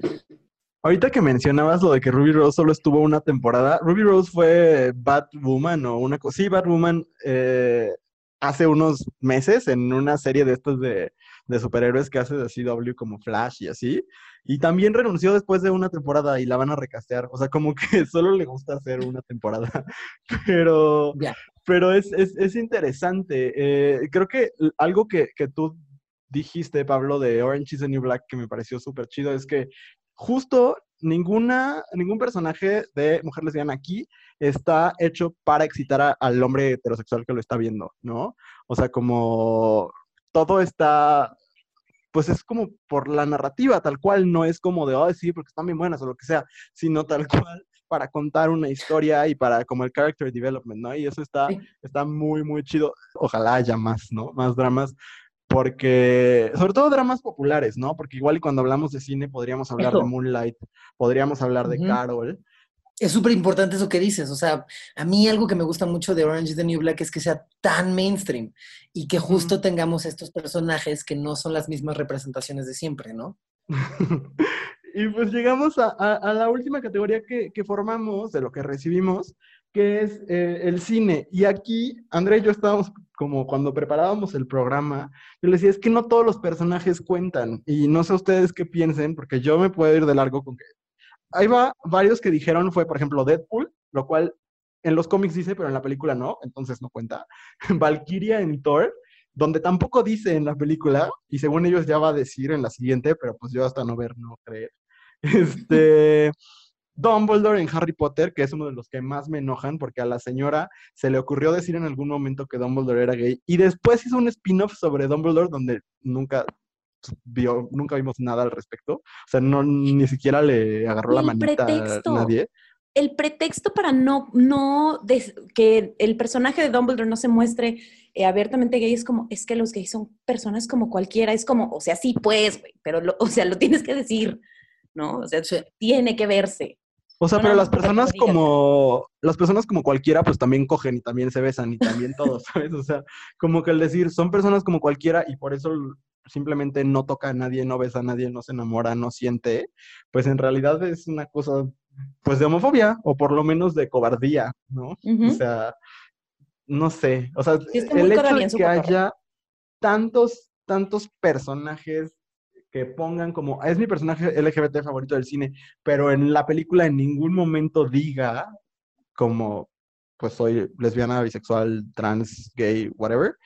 Ahorita que mencionabas lo de que Ruby Rose solo estuvo una temporada, Ruby Rose fue Batwoman o una cosa. Sí, Batwoman eh, hace unos meses en una serie de estos de, superhéroes que hace de CW como Flash y así. Y también renunció después de una temporada y la van a recastear. O sea, como que solo le gusta hacer una temporada. Pero, pero es, es, interesante. Eh, creo que algo que, que tú dijiste, Pablo, de Orange is the New Black, que me pareció súper chido, es que justo ninguna, ningún personaje de mujer lesbiana aquí está hecho para excitar al hombre heterosexual que lo está viendo, ¿no? O sea, como todo está, pues es como por la narrativa, tal cual, no es como de, oh, sí, porque están bien buenas o lo que sea, sino tal cual para contar una historia y para como el character development, ¿no? Y eso está, está muy, muy chido. Ojalá haya más, ¿no? Más dramas porque, sobre todo dramas populares, ¿no? Porque igual y cuando hablamos de cine podríamos hablar de Moonlight, podríamos hablar de Carol. Es súper importante eso que dices, o sea, a mí algo que me gusta mucho de Orange is the New Black es que sea tan mainstream y que justo tengamos estos personajes que no son las mismas representaciones de siempre, ¿no? y pues llegamos a, la última categoría que, formamos, de lo que recibimos, que es eh, el cine. Y aquí, André y yo estábamos como cuando preparábamos el programa, yo le decía, es que no todos los personajes cuentan. Y no sé ustedes qué piensen, porque yo me puedo ir de largo con que... Ahí va varios que dijeron, fue por ejemplo Deadpool, lo cual en los cómics dice, pero en la película no, entonces no cuenta. Valkyria en Thor, donde tampoco dice en la película, y según ellos ya va a decir en la siguiente, pero pues yo hasta no ver, no creer. Este... Dumbledore en Harry Potter, que es uno de los que más me enojan, porque a la señora se le ocurrió decir en algún momento que Dumbledore era gay, y después hizo un spin-off sobre Dumbledore donde nunca vio, nunca vimos nada al respecto. O sea, no ni siquiera le agarró la manita a nadie. El pretexto para no, no, que el personaje de Dumbledore no se muestre eh, abiertamente gay es como, es que los gays son personas como cualquiera, es como, o sea, sí, pues, güey, pero, o sea, lo tienes que decir, ¿no? O sea, tiene que verse. O sea, pero las personas como, las personas como cualquiera, pues también cogen y también se besan y también todos, ¿sabes? O sea, como que el decir, son personas como cualquiera y por eso simplemente no toca a nadie, no besa a nadie, no se enamora, no siente, pues en realidad es una cosa, pues de homofobia o por lo menos de cobardía, ¿no? O sea, no sé, o sea, el hecho de que haya tantos, tantos personajes que pongan como, es mi personaje LGBT favorito del cine, pero en la película en ningún momento diga como, pues soy lesbiana, bisexual, trans, gay, whatever,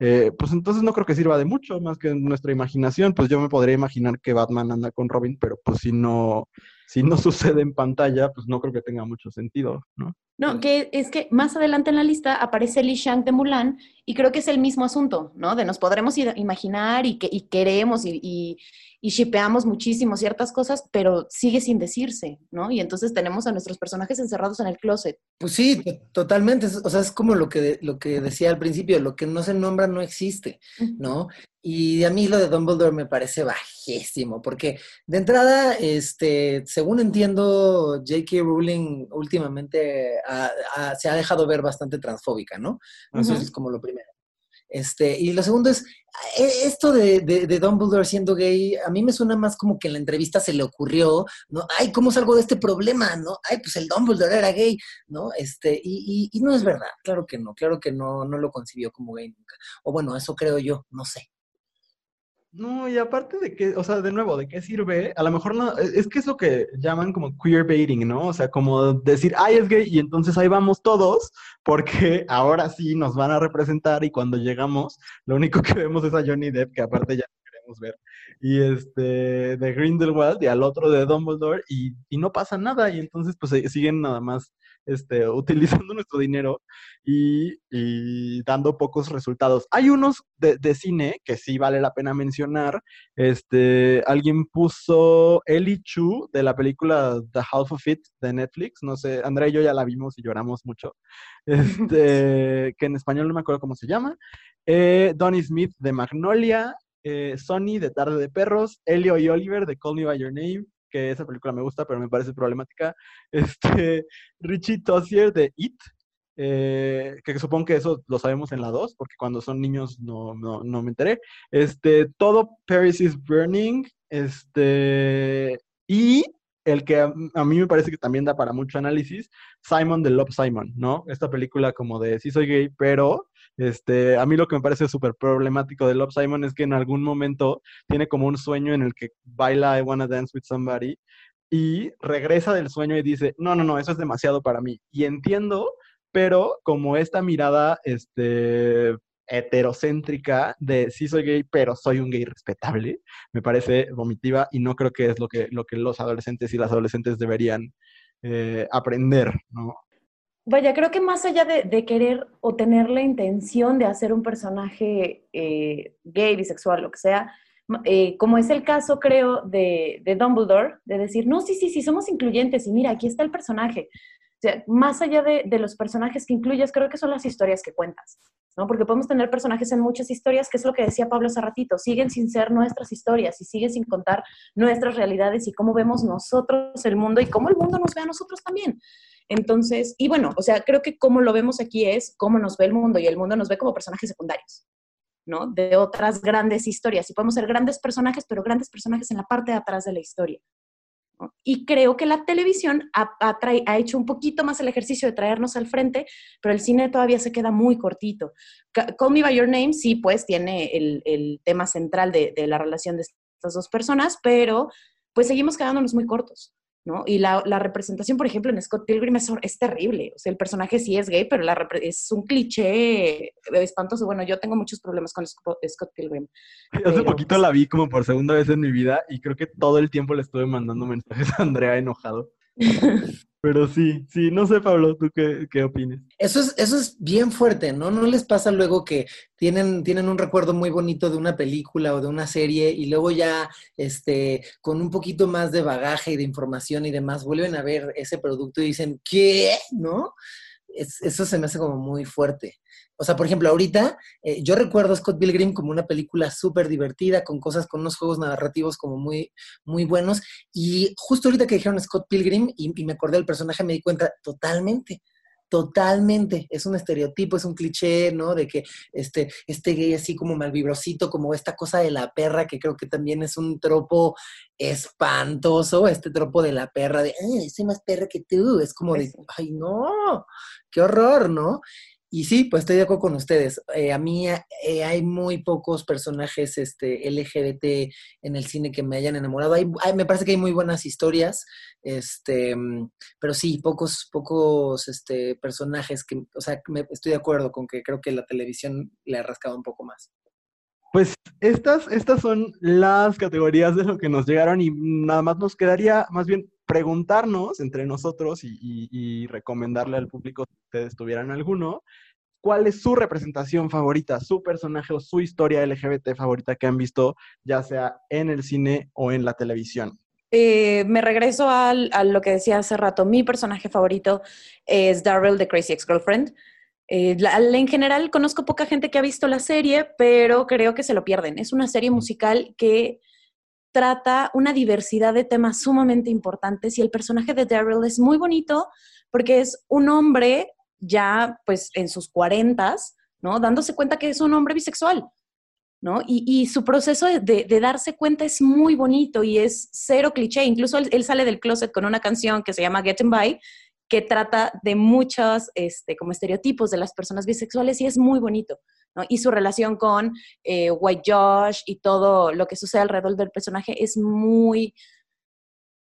eh, pues entonces no creo que sirva de mucho más que nuestra imaginación. Pues yo me podría imaginar que Batman anda con Robin, pero pues si no, si no sucede en pantalla, pues no creo que tenga mucho sentido, ¿no? No, que es que más adelante en la lista aparece Li Shang de Mulan y creo que es el mismo asunto, ¿no? De nos podremos imaginar y, que, y queremos y, y, y shipeamos muchísimo ciertas cosas, pero sigue sin decirse, ¿no? Y entonces tenemos a nuestros personajes encerrados en el closet. Pues sí, totalmente. O sea, es como lo que, lo que decía al principio, lo que no se nombra no existe, ¿no? Y a mí lo de Dumbledore me parece bajísimo, porque de entrada, este, según entiendo, J.K. Rowling últimamente se ha dejado ver bastante transfóbica, ¿no? Eso es como lo primero. Este, y lo segundo es, e, esto de, de, Dumbledore siendo gay, a mí me suena más como que en la entrevista se le ocurrió, ¿no? Ay, ¿cómo salgo de este problema? ¿No? Ay, pues el Dumbledore era gay, ¿no? Este, y, y, y no es verdad, claro que no, claro que no, no lo concibió como gay nunca. O bueno, eso creo yo, no sé. No, y aparte de que, o sea, de nuevo, ¿de qué sirve? A lo mejor no, e, es que es lo que llaman como queer baiting, ¿no? O sea, como decir, ay, es gay, y entonces ahí vamos todos, porque ahora sí nos van a representar y cuando llegamos, lo único que vemos es a Johnny Depp, que aparte ya ver, y este, de Grindelwald y al otro de Dumbledore, y, y no pasa nada, y entonces pues siguen nada más este, utilizando nuestro dinero y, dando pocos resultados. Hay unos de, cine que sí vale la pena mencionar. Este, alguien puso Ellie Chu de la película The Half of It de Netflix. No sé, Andrea y yo ya la vimos y lloramos mucho. Este, que en español no me acuerdo cómo se llama. Eh, Donnie Smith de Magnolia. Eh, Sonny de Tarde de Perros, Elio y Oliver de Call Me By Your Name, que esa película me gusta, pero me parece problemática. Este, Richie Tossier de It, eh, que supongo que eso lo sabemos en la 2, porque cuando son niños no, no, me enteré. Este, todo Paris is Burning, este, y el que a, mí me parece que también da para mucho análisis, Simon de Love Simon, ¿no? Esta película como de sí soy gay, pero este, a mí lo que me parece súper problemático de Love Simon es que en algún momento tiene como un sueño en el que baila I Wanna Dance with Somebody y regresa del sueño y dice, no, no, no, eso es demasiado para mí. Y entiendo, pero como esta mirada, este, heterocéntrica de sí soy gay, pero soy un gay respetable, me parece vomitiva y no creo que es lo que, lo que los adolescentes y las adolescentes deberían eh, aprender, ¿no? Vaya, creo que más allá de, querer o tener la intención de hacer un personaje eh, gay, bisexual, lo que sea, eh, como es el caso, creo, de, Dumbledore, de decir, no, sí, sí, sí, somos incluyentes y mira, aquí está el personaje. O sea, más allá de, de los personajes que incluyes, creo que son las historias que cuentas, ¿no? Porque podemos tener personajes en muchas historias, que es lo que decía Pablo hace ratito, siguen sin ser nuestras historias y siguen sin contar nuestras realidades y cómo vemos nosotros el mundo y cómo el mundo nos ve a nosotros también. Entonces, y bueno, o sea, creo que como lo vemos aquí es cómo nos ve el mundo y el mundo nos ve como personajes secundarios, ¿no? De otras grandes historias. Y podemos ser grandes personajes, pero grandes personajes en la parte de atrás de la historia. Y creo que la televisión ha, hecho un poquito más el ejercicio de traernos al frente, pero el cine todavía se queda muy cortito. Call Me By Your Name sí, pues tiene el, tema central de la relación de estas dos personas, pero pues seguimos quedándonos muy cortos. ¿No? Y la, representación, por ejemplo, en Scott Pilgrim es, es, terrible. O sea, el personaje sí es gay, pero la, es un cliché espantoso. Bueno, yo tengo muchos problemas con Scott Pilgrim. Hace poquito la vi como por segunda vez en mi vida y creo que todo el tiempo le estuve mandando mensajes a Andrea enojado. Pero sí, sí, no sé, Pablo, ¿tú qué, qué opinas? Eso es, eso es bien fuerte, ¿no? ¿No les pasa luego que tienen, tienen un recuerdo muy bonito de una película o de una serie y luego ya, este, con un poquito más de bagaje y de información y demás, vuelven a ver ese producto y dicen, ¿qué? ¿No? eso se me hace como muy fuerte. O sea, por ejemplo, ahorita eh, yo recuerdo a Scott Pilgrim como una película súper divertida, con cosas, con unos juegos narrativos como muy, muy buenos. Y justo ahorita que dijeron Scott Pilgrim y, y me acordé del personaje, me di cuenta totalmente totalmente, es un estereotipo, es un cliché, ¿no? De que este, este gay así como malvibrosito, como esta cosa de la perra, que creo que también es un tropo espantoso, este tropo de la perra, de, ay, soy más perra que tú, es como de, ay, no, qué horror, ¿no? Y sí, pues estoy de acuerdo con ustedes. Eh, a mí eh, hay muy pocos personajes este, LGBT en el cine que me hayan enamorado. Hay, me parece que hay muy buenas historias, este, pero sí, pocos, pocos este, personajes que, o sea, me, estoy de acuerdo con que creo que la televisión le ha rascado un poco más. Pues estas, estas son las categorías de lo que nos llegaron y nada más nos quedaría más bien preguntarnos entre nosotros y, recomendarle al público, si ustedes tuvieran alguno, cuál es su representación favorita, su personaje o su historia LGBT favorita que han visto, ya sea en el cine o en la televisión. Eh, me regreso a lo que decía hace rato. Mi personaje favorito es Daryl de Crazy Ex-Girlfriend. Eh, en general, conozco poca gente que ha visto la serie, pero creo que se lo pierden. Es una serie musical que trata una diversidad de temas sumamente importantes y el personaje de Daryl es muy bonito porque es un hombre ya pues en sus cuarentas, ¿no? Dándose cuenta que es un hombre bisexual, ¿no? Y, su proceso de, darse cuenta es muy bonito y es cero cliché. Incluso él, sale del closet con una canción que se llama Getting By, que trata de muchos este, como estereotipos de las personas bisexuales y es muy bonito. ¿No? Y su relación con eh, White Josh y todo lo que sucede alrededor del personaje es muy,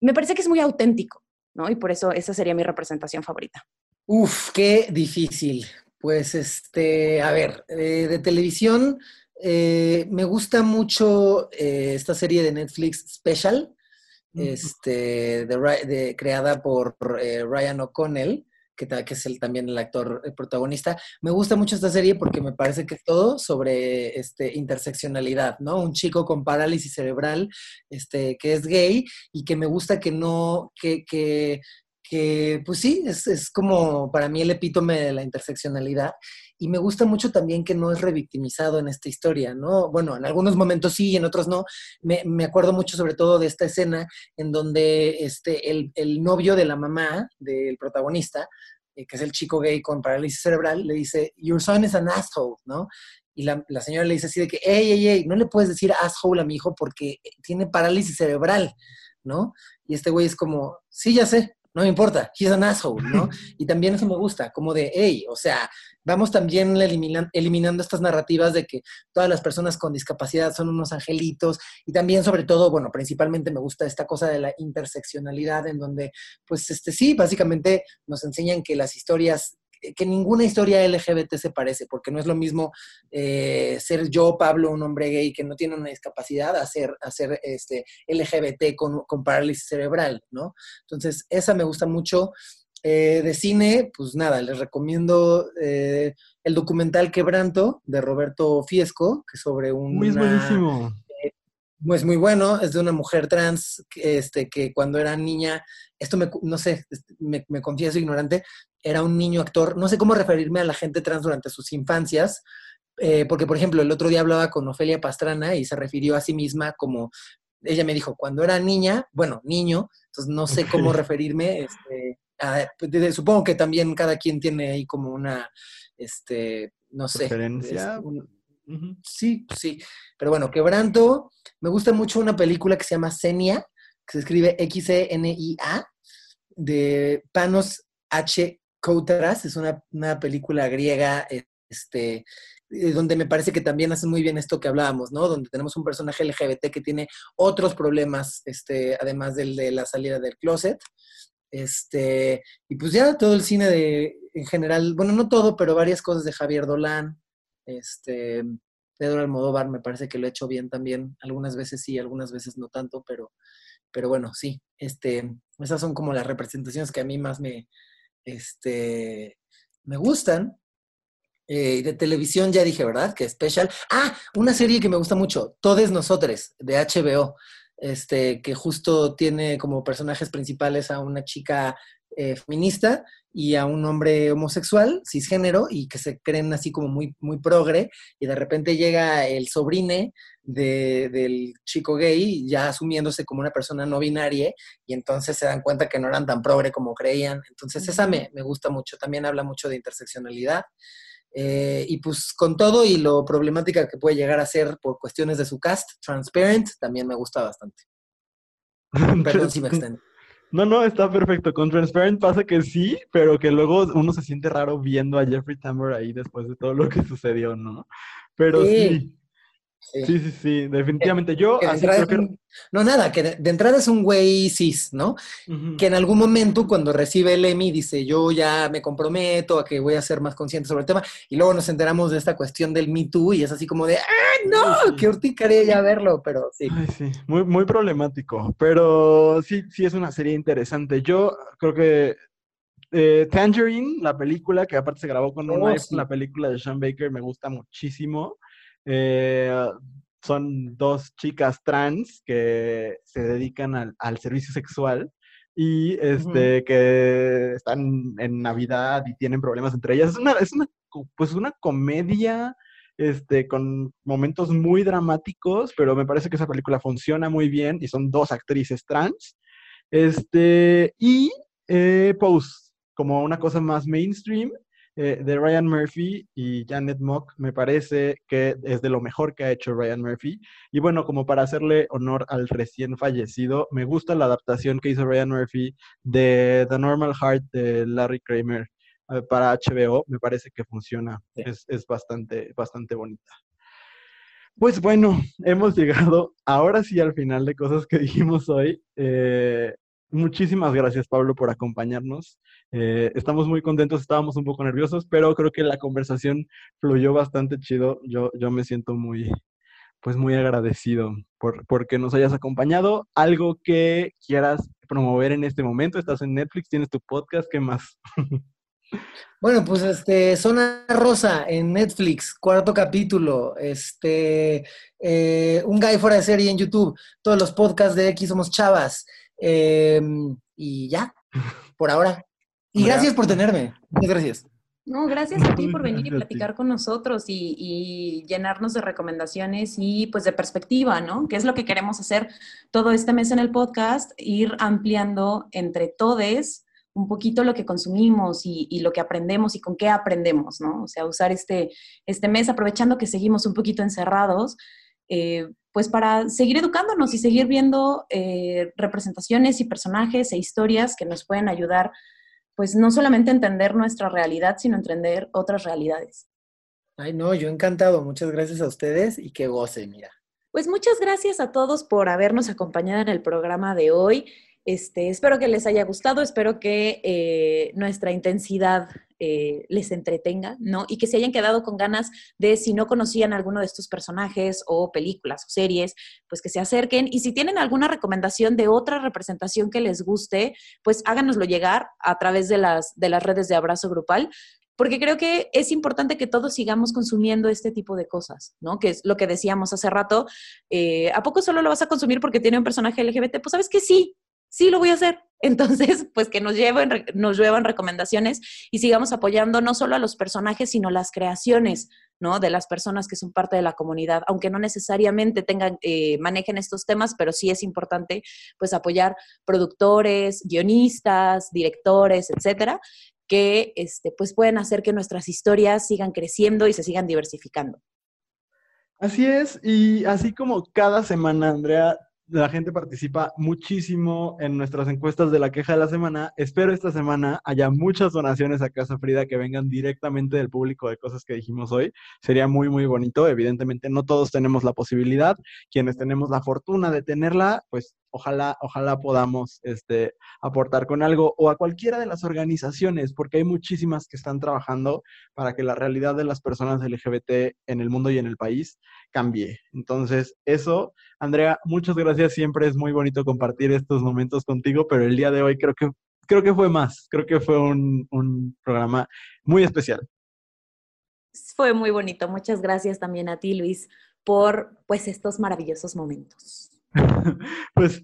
me parece que es muy auténtico, ¿no? Y por eso esa sería mi representación favorita. Uf, qué difícil. Pues este, a ver, eh, de televisión eh, me gusta mucho eh, esta serie de Netflix Special, este, de, creada por Ryan O'Connell, que, es el, también el actor protagonista. Me gusta mucho esta serie porque me parece que es todo sobre este, interseccionalidad, ¿no? Un chico con parálisis cerebral este, que es gay y que me gusta que no, que, que que pues sí, es, como para mí el epítome de la interseccionalidad. Y me gusta mucho también que no es revictimizado en esta historia, ¿no? Bueno, en algunos momentos sí en otros no. Me, acuerdo mucho sobre todo de esta escena en donde este, el, novio de la mamá del protagonista, eh, que es el chico gay con parálisis cerebral, le dice, Your son is an asshole, ¿no? Y la, la, señora le dice así de que, hey, hey, hey, no le puedes decir asshole a mi hijo porque tiene parálisis cerebral, ¿no? Y este güey es como, sí, ya sé, no me importa, he's an asshole, ¿no? Y también eso me gusta, como de, hey, o sea, vamos también eliminando estas narrativas de que todas las personas con discapacidad son unos angelitos y también sobre todo, bueno, principalmente me gusta esta cosa de la interseccionalidad en donde, pues, este sí, básicamente nos enseñan que las historias que ninguna historia LGBT se parece, porque no es lo mismo eh, ser yo, Pablo, un hombre gay que no tiene una discapacidad, a ser, este, LGBT con, con, parálisis cerebral, ¿no? Entonces, esa me gusta mucho. Eh, de cine, pues nada, les recomiendo eh, el documental Quebranto de Roberto Fiesco, que es sobre un... Muy buenísimo. es muy bueno, es de una mujer trans este, que cuando era niña, esto me, no sé, me, me confieso ignorante, era un niño actor. No sé cómo referirme a la gente trans durante sus infancias, eh, porque, por ejemplo, el otro día hablaba con Ofelia Pastrana y se refirió a sí misma como, ella me dijo, cuando era niña, bueno, niño, entonces no sé cómo referirme. Este, pues, supongo que también cada quien tiene ahí como una, este, no sé. ¿Referencia? Sí, sí. Pero bueno, Quebranto, me gusta mucho una película que se llama Senia, que se escribe X-E-N-I-A, de Panos H. Koutaras, es una, película griega, este, eh, donde me parece que también hace muy bien esto que hablábamos, ¿no? Donde tenemos un personaje LGBT que tiene otros problemas, este, además del de la salida del closet. Este, y pues ya todo el cine de, en general, bueno, no todo, pero varias cosas de Javier Dolan, este, Pedro Almodóvar, me parece que lo he hecho bien también, algunas veces sí, algunas veces no tanto, pero, pero bueno, sí, este, esas son como las representaciones que a mí más me, este, me gustan. Eh, de televisión ya dije, ¿verdad? Que especial. Ah, una serie que me gusta mucho, Todes Nosotres, de HBO, este, que justo tiene como personajes principales a una chica eh, feminista y a un hombre homosexual, cisgénero, y que se creen así como muy, muy progre, y de repente llega el sobrine del chico gay, ya asumiéndose como una persona no binaria, y entonces se dan cuenta que no eran tan progre como creían. Entonces esa me, gusta mucho, también habla mucho de interseccionalidad. Eh, y pues con todo y lo problemática que puede llegar a ser por cuestiones de su cast, Transparent, también me gusta bastante. Perdón si me extendo. No, no, está perfecto. Con Transparent pasa que sí, pero que luego uno se siente raro viendo a Jeffrey Tambor ahí después de todo lo que sucedió, ¿no? Pero sí. Sí, sí, sí, definitivamente. Yo así creo que... No, nada, que de, entrada es un güey cis, ¿no? Que en algún momento cuando recibe el Emmy dice, yo ya me comprometo a que voy a ser más consciente sobre el tema, y luego nos enteramos de esta cuestión del Me Too y es así como de, ¡ah, no! ¡Qué urticaría ya verlo! Pero sí. Ay, sí, muy, muy problemático, pero sí, sí es una serie interesante. Yo creo que eh, Tangerine, la película, que aparte se grabó con un oh, la película de Sean Baker, me gusta muchísimo. Eh, son dos chicas trans que se dedican al, servicio sexual y este, que están en Navidad y tienen problemas entre ellas. Es una, es una, pues una comedia este, con momentos muy dramáticos, pero me parece que esa película funciona muy bien y son dos actrices trans. Este, y eh, Pose, como una cosa más mainstream, eh, de Ryan Murphy y Janet Mock, me parece que es de lo mejor que ha hecho Ryan Murphy. Y bueno, como para hacerle honor al recién fallecido, me gusta la adaptación que hizo Ryan Murphy de The Normal Heart de Larry Kramer eh, para HBO, me parece que funciona. Es, es bastante, bastante bonita. Pues bueno, hemos llegado ahora sí al final de cosas que dijimos hoy. Eh, muchísimas gracias, Pablo, por acompañarnos. Eh, estamos muy contentos, estábamos un poco nerviosos, pero creo que la conversación fluyó bastante chido. Yo, yo me siento muy, pues muy agradecido por, por que nos hayas acompañado. Algo que quieras promover en este momento, estás en Netflix, tienes tu podcast, ¿qué más? Bueno, pues este, Zona Rosa en Netflix, cuarto capítulo, este, eh, Un Guy fuera de serie en YouTube, todos los podcasts de X Somos Chavas, em, y ya, por ahora. Y gracias por tenerme, muchas gracias. No, gracias a ti por venir y platicar con nosotros y, y, llenarnos de recomendaciones y pues de perspectiva, ¿no? Que es lo que queremos hacer todo este mes en el podcast, ir ampliando entre todes un poquito lo que consumimos y, lo que aprendemos y con qué aprendemos, ¿no? O sea, usar este, este mes aprovechando que seguimos un poquito encerrados, eh, pues para seguir educándonos y seguir viendo eh, representaciones y personajes e historias que nos pueden ayudar, pues no solamente a entender nuestra realidad, sino a entender otras realidades. Ay, no, yo encantado. Muchas gracias a ustedes y que goce, mira. Pues muchas gracias a todos por habernos acompañado en el programa de hoy. Este, espero que les haya gustado, espero que eh, nuestra intensidad eh, les entretenga, ¿no? Y que se hayan quedado con ganas de, si no conocían alguno de estos personajes o películas o series, pues que se acerquen. Y si tienen alguna recomendación de otra representación que les guste, pues háganoslo llegar a través de las, de las redes de Abrazo Grupal porque creo que es importante que todos sigamos consumiendo este tipo de cosas, ¿no? Que es lo que decíamos hace rato. Eh, ¿A poco solo lo vas a consumir porque tiene un personaje LGBT? Pues sabes que sí, sí lo voy a hacer. Entonces, pues que nos lleven, nos llevan recomendaciones y sigamos apoyando no solo a los personajes, sino las creaciones, ¿no? De las personas que son parte de la comunidad, aunque no necesariamente tengan, eh, manejen estos temas, pero sí es importante, pues, apoyar productores, guionistas, directores, etcétera, que, este, pues, pueden hacer que nuestras historias sigan creciendo y se sigan diversificando. Así es, y así como cada semana, Andrea, la gente participa muchísimo en nuestras encuestas de la queja de la semana. Espero esta semana haya muchas donaciones a Casa Frida que vengan directamente del público de cosas que dijimos hoy. Sería muy, muy bonito. Evidentemente, no todos tenemos la posibilidad. Quienes tenemos la fortuna de tenerla, pues ojalá, ojalá podamos este, aportar con algo o a cualquiera de las organizaciones, porque hay muchísimas que están trabajando para que la realidad de las personas LGBT en el mundo y en el país cambie. Entonces, eso, Andrea, muchas gracias. Siempre es muy bonito compartir estos momentos contigo, pero el día de hoy creo que, creo que fue más, creo que fue un, un programa muy especial. Fue muy bonito. Muchas gracias también a ti, Luis, por pues estos maravillosos momentos. pues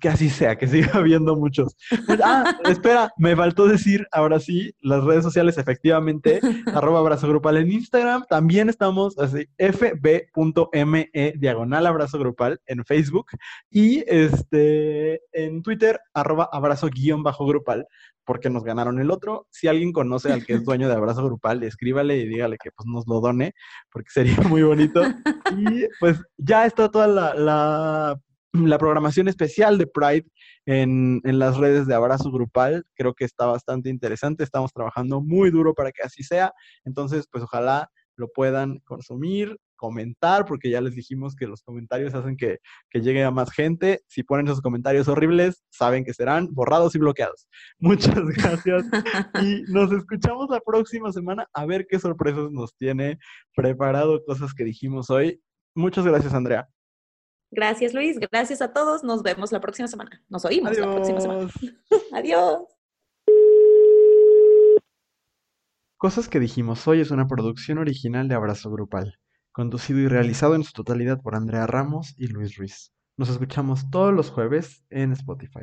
que así sea, que siga habiendo muchos. Pues, ah, espera, me faltó decir, ahora sí, las redes sociales, efectivamente, arroba abrazo grupal en Instagram, también estamos así, fb.me diagonal abrazo grupal en Facebook y este en Twitter, arroba abrazo guion bajo grupal, porque nos ganaron el otro. Si alguien conoce al que es dueño de Abrazo Grupal, escríbale y dígale que pues nos lo done, porque sería muy bonito. Y pues ya está toda la la programación especial de Pride en, las redes de Abrazo Grupal. Creo que está bastante interesante. Estamos trabajando muy duro para que así sea. Entonces, pues ojalá lo puedan consumir, comentar, porque ya les dijimos que los comentarios hacen que, que llegue a más gente. Si ponen esos comentarios horribles, saben que serán borrados y bloqueados. Muchas gracias y nos escuchamos la próxima semana a ver qué sorpresas nos tiene preparado, cosas que dijimos hoy. Muchas gracias, Andrea. Gracias, Luis. Gracias a todos. Nos vemos la próxima semana. Nos oímos la próxima semana. Adiós. Cosas que dijimos hoy es una producción original de Abrazo Grupal, conducido y realizado en su totalidad por Andrea Ramos y Luis Ruiz. Nos escuchamos todos los jueves en Spotify.